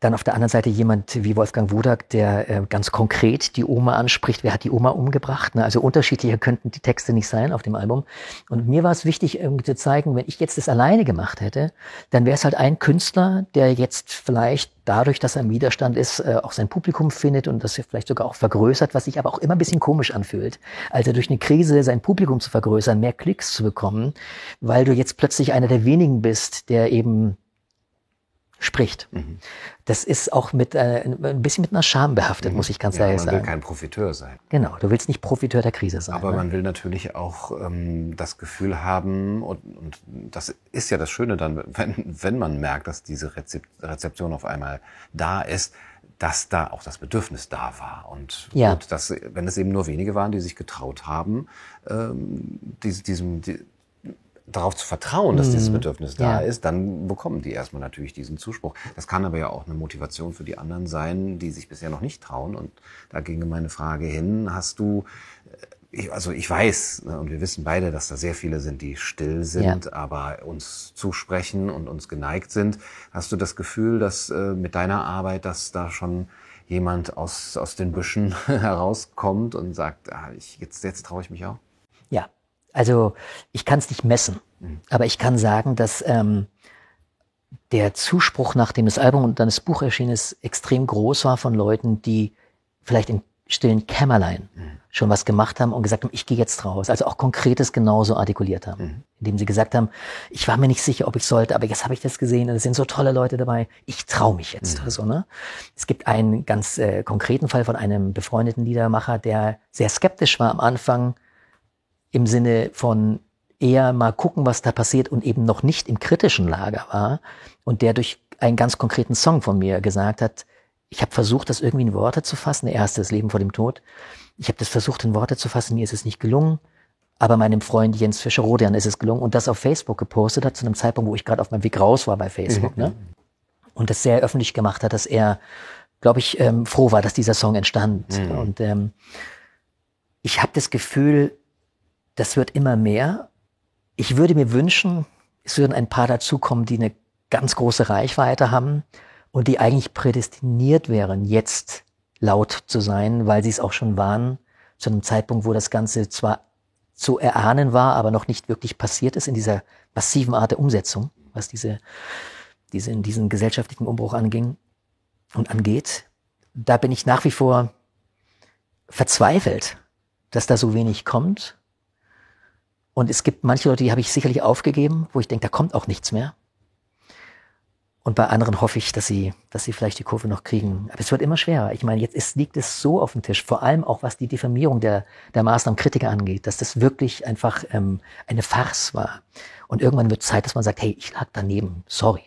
dann auf der anderen Seite jemand wie Wolfgang Wodak, der äh, ganz konkret die Oma anspricht. Wer hat die Oma umgebracht? Ne? Also unterschiedlicher könnten die Texte nicht sein auf dem Album. Und mir war es wichtig, irgendwie zu zeigen, wenn ich jetzt das alleine gemacht hätte, dann wäre es halt ein Künstler, der jetzt vielleicht dadurch, dass er im Widerstand ist, äh, auch sein Publikum findet und das vielleicht sogar auch vergrößert, was sich aber auch immer ein bisschen komisch anfühlt. Also durch eine Krise sein Publikum zu vergrößern, mehr Klicks zu bekommen, weil du jetzt plötzlich einer der wenigen bist, der eben spricht. Mhm. Das ist auch mit äh, ein bisschen mit einer Scham behaftet, mhm. muss ich ganz ja, ehrlich sagen. Man will kein Profiteur sein. Genau, du willst nicht Profiteur der Krise sein. Aber ne? man will natürlich auch ähm, das Gefühl haben, und, und das ist ja das Schöne dann, wenn, wenn man merkt, dass diese Rezep Rezeption auf einmal da ist, dass da auch das Bedürfnis da war. Und ja. gut, dass, wenn es eben nur wenige waren, die sich getraut haben, ähm, diesem, die, darauf zu vertrauen, dass dieses mhm. Bedürfnis da ja. ist, dann bekommen die erstmal natürlich diesen Zuspruch. Das kann aber ja auch eine Motivation für die anderen sein, die sich bisher noch nicht trauen. Und da ginge meine Frage hin, hast du, äh, also ich weiß ne, und wir wissen beide, dass da sehr viele sind, die still sind, ja. aber uns zusprechen und uns geneigt sind. Hast du das Gefühl, dass äh, mit deiner Arbeit, dass da schon jemand aus, aus den Büschen [laughs] herauskommt und sagt, ah, ich, jetzt, jetzt traue ich mich auch? Ja, also ich kann es nicht messen, mhm. aber ich kann sagen, dass ähm, der Zuspruch, nachdem das Album und dann das Buch erschienen ist, extrem groß war von Leuten, die vielleicht in stillen Kämmerlein mhm. schon was gemacht haben und gesagt haben, ich gehe jetzt raus. Also auch Konkretes genauso artikuliert haben. Mhm. Indem sie gesagt haben, ich war mir nicht sicher, ob ich sollte, aber jetzt habe ich das gesehen und es sind so tolle Leute dabei, ich traue mich jetzt. Mhm. Also, ne? Es gibt einen ganz äh, konkreten Fall von einem befreundeten Liedermacher, der sehr skeptisch war am Anfang, im Sinne von eher mal gucken, was da passiert und eben noch nicht im kritischen Lager war und der durch einen ganz konkreten Song von mir gesagt hat, ich habe versucht, das irgendwie in Worte zu fassen, der erste, das Leben vor dem Tod. Ich habe das versucht, in Worte zu fassen, mir ist es nicht gelungen, aber meinem Freund Jens Fischer-Rodian ist es gelungen und das auf Facebook gepostet hat, zu einem Zeitpunkt, wo ich gerade auf meinem Weg raus war bei Facebook. Mhm. Ne? Und das sehr öffentlich gemacht hat, dass er, glaube ich, ähm, froh war, dass dieser Song entstand. Mhm. Und ähm, ich habe das Gefühl, das wird immer mehr. Ich würde mir wünschen, es würden ein paar dazukommen, die eine ganz große Reichweite haben und die eigentlich prädestiniert wären, jetzt laut zu sein, weil sie es auch schon waren, zu einem Zeitpunkt, wo das Ganze zwar zu erahnen war, aber noch nicht wirklich passiert ist in dieser massiven Art der Umsetzung, was diese, diese, in diesen gesellschaftlichen Umbruch anging und angeht. da bin ich nach wie vor verzweifelt, dass da so wenig kommt. Und es gibt manche Leute, die habe ich sicherlich aufgegeben, wo ich denke, da kommt auch nichts mehr. Und bei anderen hoffe ich, dass sie, dass sie vielleicht die Kurve noch kriegen. Aber es wird immer schwerer. Ich meine, jetzt ist, liegt es so auf dem Tisch, vor allem auch was die Diffamierung der, der Maßnahmenkritiker angeht, dass das wirklich einfach ähm, eine Farce war. Und irgendwann wird Zeit, dass man sagt, hey, ich lag daneben, sorry.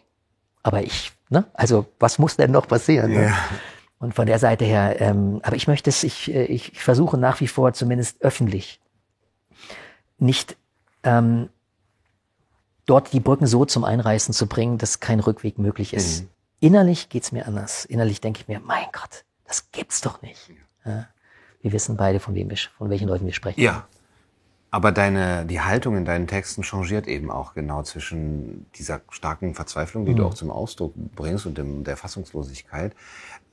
Aber ich, ne? Also was muss denn noch passieren? Ne? Ja. Und von der Seite her, ähm, aber ich möchte es, ich, äh, ich, ich versuche nach wie vor zumindest öffentlich nicht ähm, dort die Brücken so zum Einreißen zu bringen, dass kein Rückweg möglich ist. Mhm. Innerlich geht's mir anders. Innerlich denke ich mir, mein Gott, das gibt's doch nicht. Ja. Wir wissen beide, von wem wir, von welchen Leuten wir sprechen. Ja. Aber deine, die Haltung in deinen Texten changiert eben auch genau zwischen dieser starken Verzweiflung, die mhm. du auch zum Ausdruck bringst und dem, der Fassungslosigkeit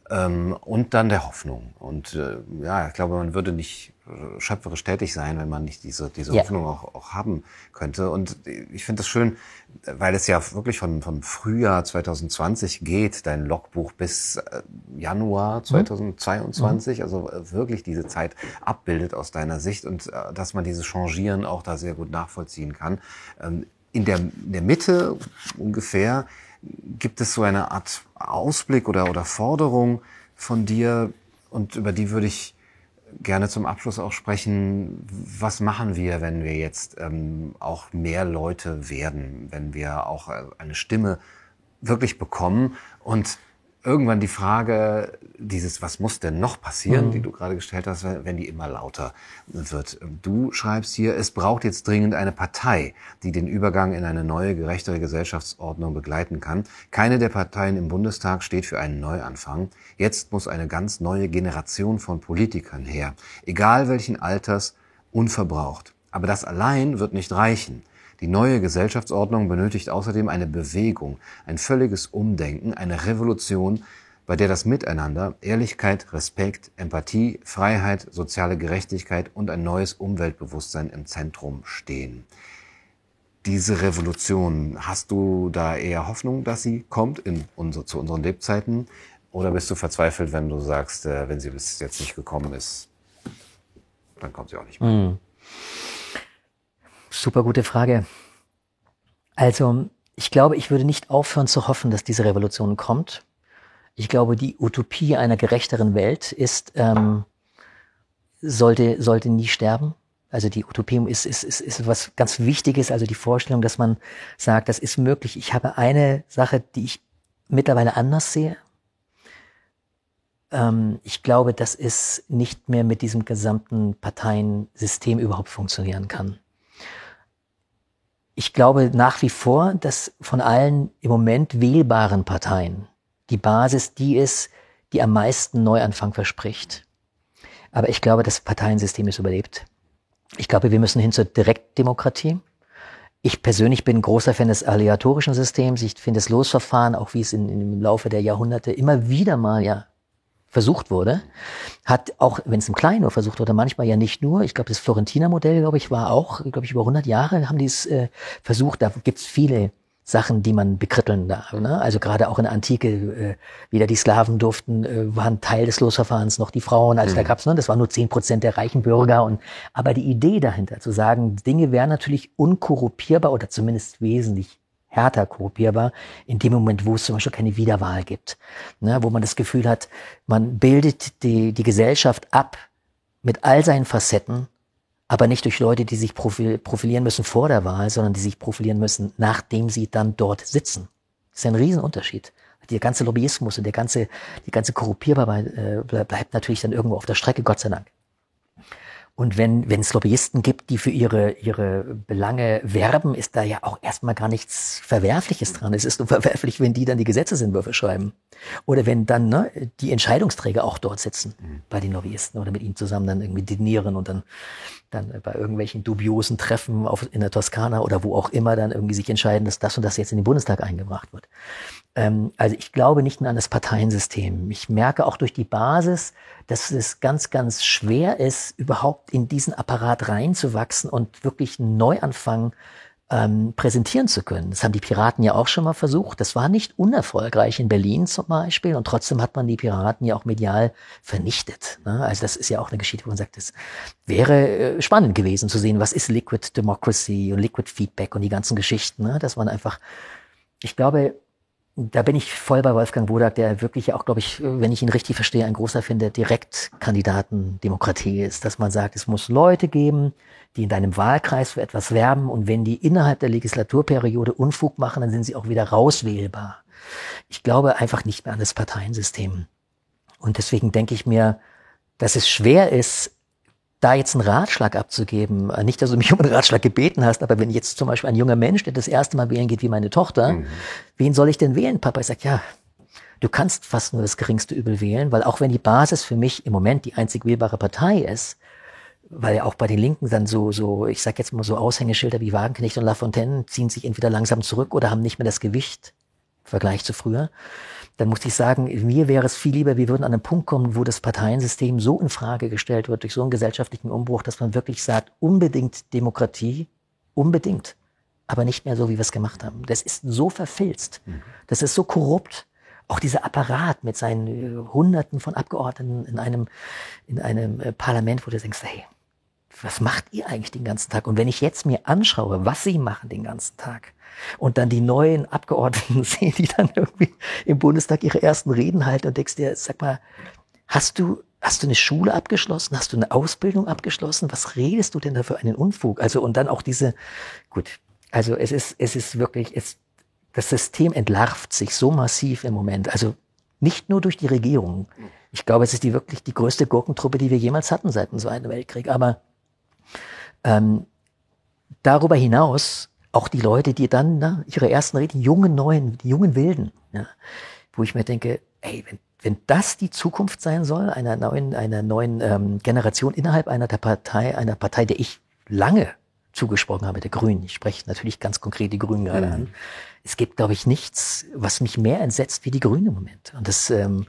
und dann der Hoffnung. Und äh, ja, ich glaube, man würde nicht schöpferisch tätig sein, wenn man nicht diese, diese ja. Hoffnung auch, auch haben könnte. Und ich finde das schön, weil es ja wirklich von, von Frühjahr 2020 geht, dein Logbuch bis äh, Januar 2022, mhm. also äh, wirklich diese Zeit abbildet aus deiner Sicht und äh, dass man dieses Changieren auch da sehr gut nachvollziehen kann. Ähm, in der, in der Mitte ungefähr gibt es so eine Art Ausblick oder, oder Forderung von dir? Und über die würde ich gerne zum Abschluss auch sprechen, was machen wir, wenn wir jetzt ähm, auch mehr Leute werden, wenn wir auch äh, eine Stimme wirklich bekommen? Und irgendwann die Frage, dieses, was muss denn noch passieren, mhm. die du gerade gestellt hast, wenn die immer lauter wird. Du schreibst hier, es braucht jetzt dringend eine Partei, die den Übergang in eine neue, gerechtere Gesellschaftsordnung begleiten kann. Keine der Parteien im Bundestag steht für einen Neuanfang. Jetzt muss eine ganz neue Generation von Politikern her, egal welchen Alters, unverbraucht. Aber das allein wird nicht reichen. Die neue Gesellschaftsordnung benötigt außerdem eine Bewegung, ein völliges Umdenken, eine Revolution, bei der das Miteinander, Ehrlichkeit, Respekt, Empathie, Freiheit, soziale Gerechtigkeit und ein neues Umweltbewusstsein im Zentrum stehen. Diese Revolution, hast du da eher Hoffnung, dass sie kommt in unsere, zu unseren Lebzeiten? Oder bist du verzweifelt, wenn du sagst, äh, wenn sie bis jetzt nicht gekommen ist, dann kommt sie auch nicht mehr? Mm. Super gute Frage. Also, ich glaube, ich würde nicht aufhören zu hoffen, dass diese Revolution kommt. Ich glaube, die Utopie einer gerechteren Welt ist, ähm, sollte, sollte nie sterben. Also die Utopie ist, ist, ist, ist was ganz Wichtiges, also die Vorstellung, dass man sagt, das ist möglich. Ich habe eine Sache, die ich mittlerweile anders sehe. Ähm, ich glaube, dass es nicht mehr mit diesem gesamten Parteiensystem überhaupt funktionieren kann ich glaube nach wie vor, dass von allen im Moment wählbaren Parteien die Basis die ist, die am meisten Neuanfang verspricht. Aber ich glaube, das Parteiensystem ist überlebt. Ich glaube, wir müssen hin zur Direktdemokratie. Ich persönlich bin großer Fan des aleatorischen Systems. Ich finde das Losverfahren, auch wie es in, im Laufe der Jahrhunderte immer wieder mal ja versucht wurde, hat auch, wenn es im Kleinen nur versucht wurde, manchmal ja nicht nur, ich glaube, das Florentiner Modell, glaube ich, war auch, glaube ich, über 100 Jahre haben die es äh, versucht. Da gibt es viele Sachen, die man bekritteln darf. Ne? Also gerade auch in der Antike, äh, weder die Sklaven durften, äh, waren Teil des Losverfahrens, noch die Frauen. Also mhm. da gab's, ne, das war nur zehn Prozent der reichen Bürger. Und aber die Idee dahinter, zu sagen, Dinge wären natürlich unkorrupierbar oder zumindest wesentlich härter korruptierbar, in dem Moment, wo es zum Beispiel keine Wiederwahl gibt. Ne, wo man das Gefühl hat, man bildet die, die Gesellschaft ab mit all seinen Facetten, aber nicht durch Leute, die sich profilieren müssen vor der Wahl, sondern die sich profilieren müssen, nachdem sie dann dort sitzen. Das ist ein Riesenunterschied. Der ganze Lobbyismus und der ganze, die ganze Korruptierbarkeit äh, bleibt natürlich dann irgendwo auf der Strecke, Gott sei Dank. Und wenn wenn es Lobbyisten gibt, die für ihre, ihre Belange werben, ist da ja auch erstmal gar nichts Verwerfliches dran. Es ist nur verwerflich, wenn die dann die Gesetzesentwürfe schreiben. Oder wenn dann ne, die Entscheidungsträger auch dort sitzen mhm. bei den Lobbyisten oder mit ihnen zusammen dann irgendwie dinieren und dann, dann bei irgendwelchen dubiosen Treffen auf, in der Toskana oder wo auch immer dann irgendwie sich entscheiden, dass das und das jetzt in den Bundestag eingebracht wird. Ähm, also ich glaube nicht mehr an das Parteiensystem. Ich merke auch durch die Basis, dass es ganz, ganz schwer ist, überhaupt in diesen Apparat reinzuwachsen und wirklich einen Neuanfang ähm, präsentieren zu können. Das haben die Piraten ja auch schon mal versucht. Das war nicht unerfolgreich in Berlin zum Beispiel. Und trotzdem hat man die Piraten ja auch medial vernichtet. Ne? Also das ist ja auch eine Geschichte, wo man sagt, es wäre äh, spannend gewesen zu sehen, was ist Liquid Democracy und Liquid Feedback und die ganzen Geschichten. Ne? Dass man einfach, ich glaube, da bin ich voll bei Wolfgang Wodak, der wirklich auch, glaube ich, wenn ich ihn richtig verstehe, ein großer Fan der Direktkandidatendemokratie ist, dass man sagt, es muss Leute geben, die in deinem Wahlkreis für etwas werben und wenn die innerhalb der Legislaturperiode Unfug machen, dann sind sie auch wieder rauswählbar. Ich glaube einfach nicht mehr an das Parteiensystem. Und deswegen denke ich mir, dass es schwer ist, da jetzt einen Ratschlag abzugeben, äh, nicht, dass du mich [laughs] um einen Ratschlag gebeten hast, aber wenn jetzt zum Beispiel ein junger Mensch, der das erste Mal wählen geht wie meine Tochter, mhm. wen soll ich denn wählen, Papa? Ich sag, ja, du kannst fast nur das geringste Übel wählen, weil auch wenn die Basis für mich im Moment die einzig wählbare Partei ist, weil ja auch bei den Linken dann so, so, ich sag jetzt mal so Aushängeschilder wie Wagenknecht und Lafontaine ziehen sich entweder langsam zurück oder haben nicht mehr das Gewicht im Vergleich zu früher dann muss ich sagen, mir wäre es viel lieber, wir würden an einen Punkt kommen, wo das Parteiensystem so in Frage gestellt wird durch so einen gesellschaftlichen Umbruch, dass man wirklich sagt, unbedingt Demokratie, unbedingt, aber nicht mehr so, wie wir es gemacht haben. Das ist so verfilzt, mhm. das ist so korrupt. Auch dieser Apparat mit seinen äh, Hunderten von Abgeordneten in einem, in einem äh, Parlament, wo du denkst, hey, was macht ihr eigentlich den ganzen Tag? Und wenn ich jetzt mir anschaue, was sie machen den ganzen Tag, und dann die neuen Abgeordneten [laughs] sehen, die dann irgendwie im Bundestag ihre ersten Reden halten und denkst dir, sag mal, hast du, hast du eine Schule abgeschlossen? Hast du eine Ausbildung abgeschlossen? Was redest du denn da für einen Unfug? Also, und dann auch diese, gut, also es ist, es ist wirklich, es, das System entlarvt sich so massiv im Moment. Also nicht nur durch die Regierung. Ich glaube, es ist die wirklich die größte Gurkentruppe, die wir jemals hatten seit dem Zweiten Weltkrieg. Aber ähm, darüber hinaus auch die Leute, die dann na, ihre ersten Reden, die jungen Neuen, die jungen Wilden, ja, wo ich mir denke, ey, wenn, wenn das die Zukunft sein soll, einer neuen, einer neuen ähm, Generation innerhalb einer der Partei, einer Partei, der ich lange zugesprochen habe, der Grünen. Ich spreche natürlich ganz konkret die Grünen gerade mhm. an. Es gibt, glaube ich, nichts, was mich mehr entsetzt wie die Grünen im Moment. Und das, ähm,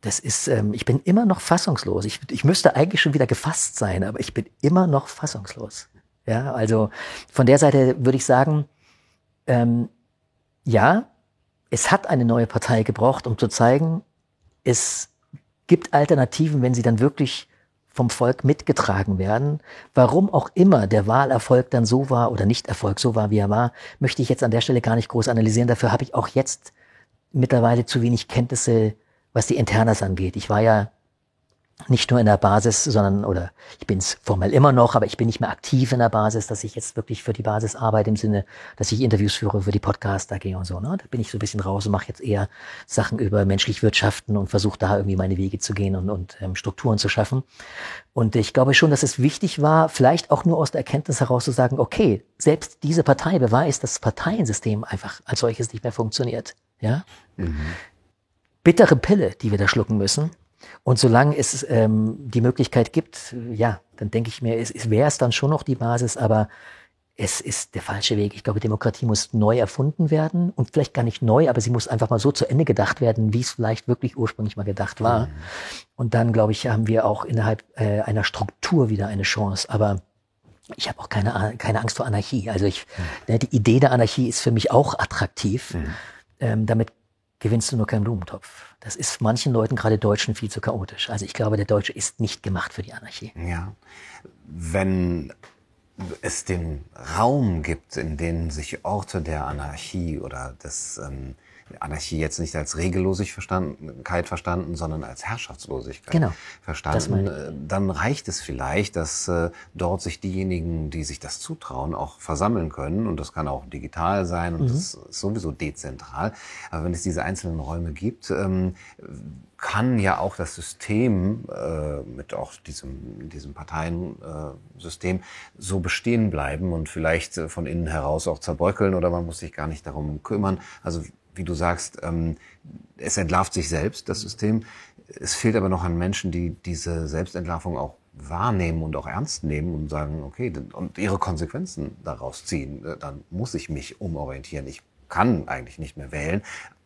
das ist, ähm, ich bin immer noch fassungslos. Ich, ich müsste eigentlich schon wieder gefasst sein, aber ich bin immer noch fassungslos. Ja, also von der Seite würde ich sagen, ähm, ja, es hat eine neue Partei gebraucht, um zu zeigen, es gibt Alternativen, wenn sie dann wirklich vom Volk mitgetragen werden. Warum auch immer der Wahlerfolg dann so war oder nicht Erfolg so war, wie er war, möchte ich jetzt an der Stelle gar nicht groß analysieren. Dafür habe ich auch jetzt mittlerweile zu wenig Kenntnisse, was die Internas angeht. Ich war ja nicht nur in der Basis, sondern, oder ich bin es formell immer noch, aber ich bin nicht mehr aktiv in der Basis, dass ich jetzt wirklich für die Basis arbeite im Sinne, dass ich Interviews führe für die Podcaster gehe und so. Ne? Da bin ich so ein bisschen raus und mache jetzt eher Sachen über menschlich Wirtschaften und versuche da irgendwie meine Wege zu gehen und, und ähm, Strukturen zu schaffen. Und ich glaube schon, dass es wichtig war, vielleicht auch nur aus der Erkenntnis heraus zu sagen, okay, selbst diese Partei beweist, dass das Parteiensystem einfach als solches nicht mehr funktioniert. Ja? Mhm. Bittere Pille, die wir da schlucken müssen. Und solange es ähm, die Möglichkeit gibt, ja, dann denke ich mir, es, es wäre es dann schon noch die Basis, aber es ist der falsche Weg. Ich glaube, Demokratie muss neu erfunden werden und vielleicht gar nicht neu, aber sie muss einfach mal so zu Ende gedacht werden, wie es vielleicht wirklich ursprünglich mal gedacht war. Mhm. Und dann, glaube ich, haben wir auch innerhalb äh, einer Struktur wieder eine Chance. Aber ich habe auch keine, keine Angst vor Anarchie. Also ich, mhm. ne, die Idee der Anarchie ist für mich auch attraktiv. Mhm. Ähm, damit gewinnst du nur keinen Blumentopf. Das ist manchen Leuten, gerade Deutschen, viel zu chaotisch. Also ich glaube, der Deutsche ist nicht gemacht für die Anarchie. Ja. Wenn es den Raum gibt, in dem sich Orte der Anarchie oder des ähm, Anarchie jetzt nicht als Regellosigkeit verstanden, sondern als Herrschaftslosigkeit genau, verstanden, äh, dann reicht es vielleicht, dass äh, dort sich diejenigen, die sich das zutrauen, auch versammeln können. Und das kann auch digital sein und mhm. das ist sowieso dezentral. Aber wenn es diese einzelnen Räume gibt, ähm, kann ja auch das System äh, mit auch diesem, diesem Parteiensystem äh, so bestehen bleiben und vielleicht äh, von innen heraus auch zerbröckeln oder man muss sich gar nicht darum kümmern. Also wie du sagst, ähm, es entlarvt sich selbst, das System. Es fehlt aber noch an Menschen, die diese Selbstentlarvung auch wahrnehmen und auch ernst nehmen und sagen, okay, und ihre Konsequenzen daraus ziehen. Äh, dann muss ich mich umorientieren. Ich kann eigentlich nicht mehr wählen,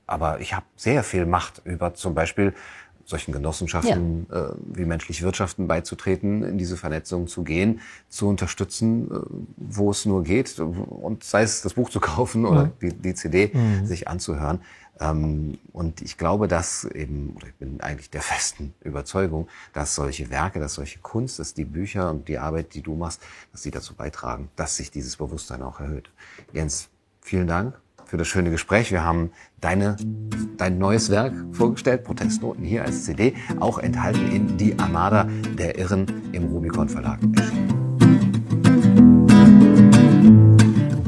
aber ich habe sehr viel Macht über zum Beispiel solchen Genossenschaften ja. äh, wie menschlich Wirtschaften beizutreten, in diese Vernetzung zu gehen, zu unterstützen, äh, wo es nur geht und sei es das Buch zu kaufen mhm. oder die, die CD mhm. sich anzuhören. Ähm, und ich glaube, dass eben, oder ich bin eigentlich der festen Überzeugung, dass solche Werke, dass solche Kunst, dass die Bücher und die Arbeit, die du machst, dass sie dazu beitragen, dass sich dieses Bewusstsein auch erhöht. Jens, vielen Dank für das schöne Gespräch. Wir haben deine, dein neues Werk vorgestellt, Protestnoten hier als CD, auch enthalten in Die Armada der Irren im Rubicon Verlag.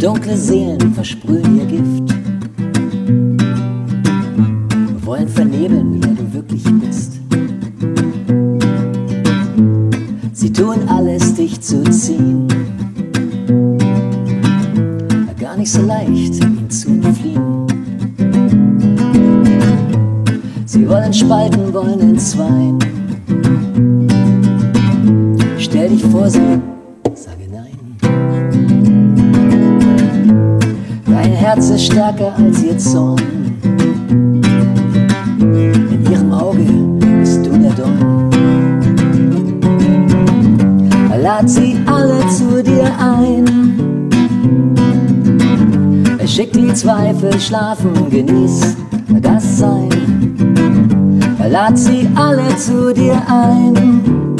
Dunkle Seelen versprühen ihr Gift, wollen vernebeln, wer du wirklich bist. Sie tun alles, dich zu ziehen gar nicht so leicht, wollen spalten, wollen entzweien. Stell dich vor sie, sage nein. Dein Herz ist stärker als ihr Zorn. In ihrem Auge bist du der Dorn. Lad sie alle zu dir ein Schick die Zweifel schlafen, genieß das Sein. Lad sie alle zu dir ein.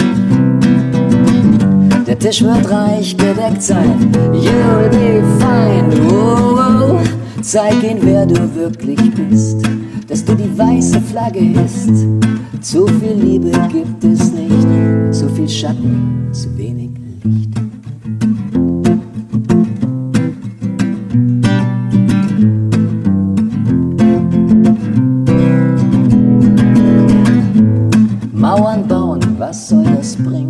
Der Tisch wird reich gedeckt sein. You'll be fine. Oh, oh. Zeig ihnen, wer du wirklich bist. Dass du die weiße Flagge isst. Zu viel Liebe gibt es nicht. Zu viel Schatten, zu wenig Licht. Spring.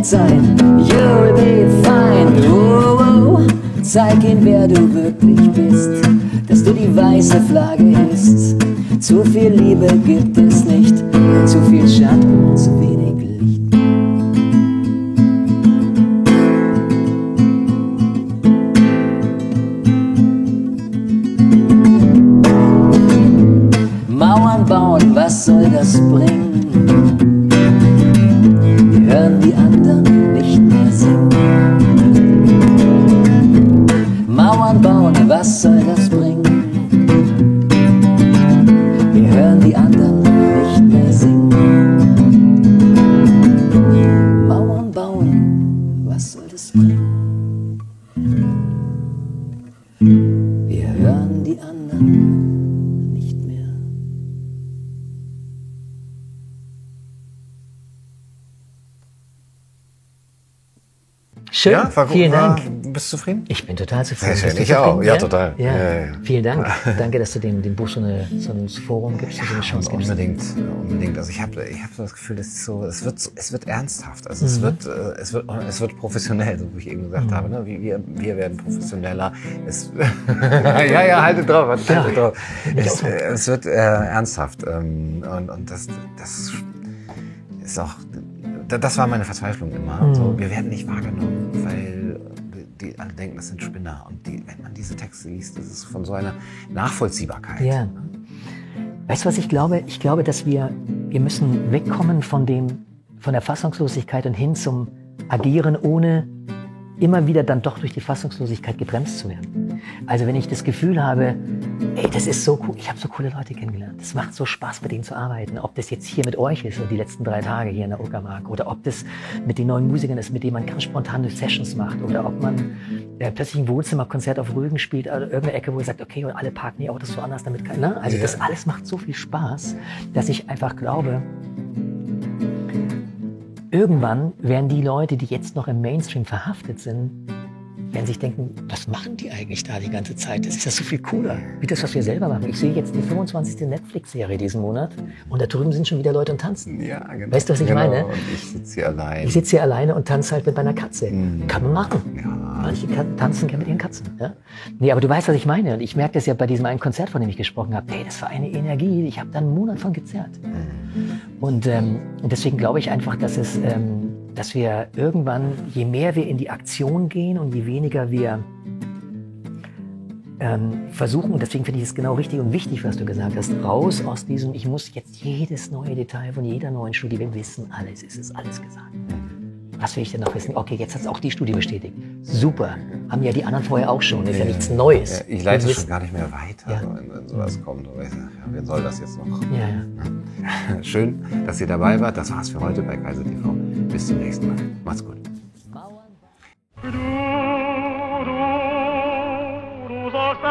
Gedeckt sein, you'll be fine. Oh, oh. Zeig ihnen, wer du wirklich bist, dass du die weiße Flagge isst. Zu viel Liebe gibt es die anderen nicht mehr singen. Mauern bauen, was Schön, ja, war, vielen war, Dank. Bist du zufrieden? Ich bin total zufrieden. Schön, ich auch. Ja, total. Ja. Ja, vielen Dank. [laughs] Danke, dass du dem, dem Buch so, eine, so ein Forum gibst, so eine Chance gibst. Unbedingt, unbedingt. Also ich habe ich hab so das Gefühl, es, ist so, es, wird, es wird ernsthaft. Also mhm. es, wird, äh, es, wird, es wird professionell, so wie ich eben gesagt mhm. habe. Ne? Wir, wir werden professioneller. Es, [laughs] ja, ja, haltet drauf. Haltet drauf. Es, es, wird äh, ernsthaft. Ähm, und, und das, das ist auch das war meine Verzweiflung immer. Mhm. So, wir werden nicht wahrgenommen, weil die alle denken, das sind Spinner. Und die, wenn man diese Texte liest, das ist von so einer Nachvollziehbarkeit. Ja. Weißt du, was ich glaube? Ich glaube, dass wir, wir müssen wegkommen von dem, von der Fassungslosigkeit und hin zum Agieren, ohne immer wieder dann doch durch die Fassungslosigkeit gebremst zu werden. Also wenn ich das Gefühl habe, Ey, das ist so cool. Ich habe so coole Leute kennengelernt. Es macht so Spaß, mit denen zu arbeiten. Ob das jetzt hier mit euch ist und die letzten drei Tage hier in der Uckermark oder ob das mit den neuen Musikern ist, mit denen man ganz spontane Sessions macht oder ob man äh, plötzlich ein Wohnzimmerkonzert auf Rügen spielt oder irgendeine Ecke, wo ihr sagt, okay, und alle parken die Autos so anders, damit kann, ne? Also yeah. das alles macht so viel Spaß, dass ich einfach glaube, irgendwann werden die Leute, die jetzt noch im Mainstream verhaftet sind, werden sich denken, was machen die eigentlich da die ganze Zeit? Das ist ja so viel cooler, wie das, was wir selber machen. Ich sehe jetzt die 25. Netflix-Serie diesen Monat und da drüben sind schon wieder Leute und tanzen. Ja, genau. Weißt du, was ich genau. meine? Und ich sitze hier alleine. Ich sitze hier alleine und tanze halt mit meiner Katze. Mhm. Kann man machen. Ja. Manche tanzen gerne mit ihren Katzen. Ja? Nee, aber du weißt, was ich meine. Und ich merke das ja bei diesem einen Konzert, von dem ich gesprochen habe. Hey, das war eine Energie. Ich habe da einen Monat von gezerrt. Mhm. Und, ähm, deswegen glaube ich einfach, dass es... Ähm, dass wir irgendwann, je mehr wir in die Aktion gehen und je weniger wir ähm, versuchen, und deswegen finde ich es genau richtig und wichtig, was du gesagt hast, raus aus diesem, ich muss jetzt jedes neue Detail von jeder neuen Studie, wir wissen alles, es ist alles gesagt was will ich denn noch wissen? Okay, jetzt hat es auch die Studie bestätigt. Super. Haben ja die anderen vorher auch schon. Ist ja nichts Neues. Ja, ich leite schon gar nicht mehr weiter, ja. wenn, wenn, sowas kommt. Und ich sage, ja, wen soll das jetzt noch? Ja, [laughs] Schön, dass ihr dabei wart. Das war's für heute bei Kaiser TV. Bis zum nächsten Mal. Macht's gut. Du, du, du sollst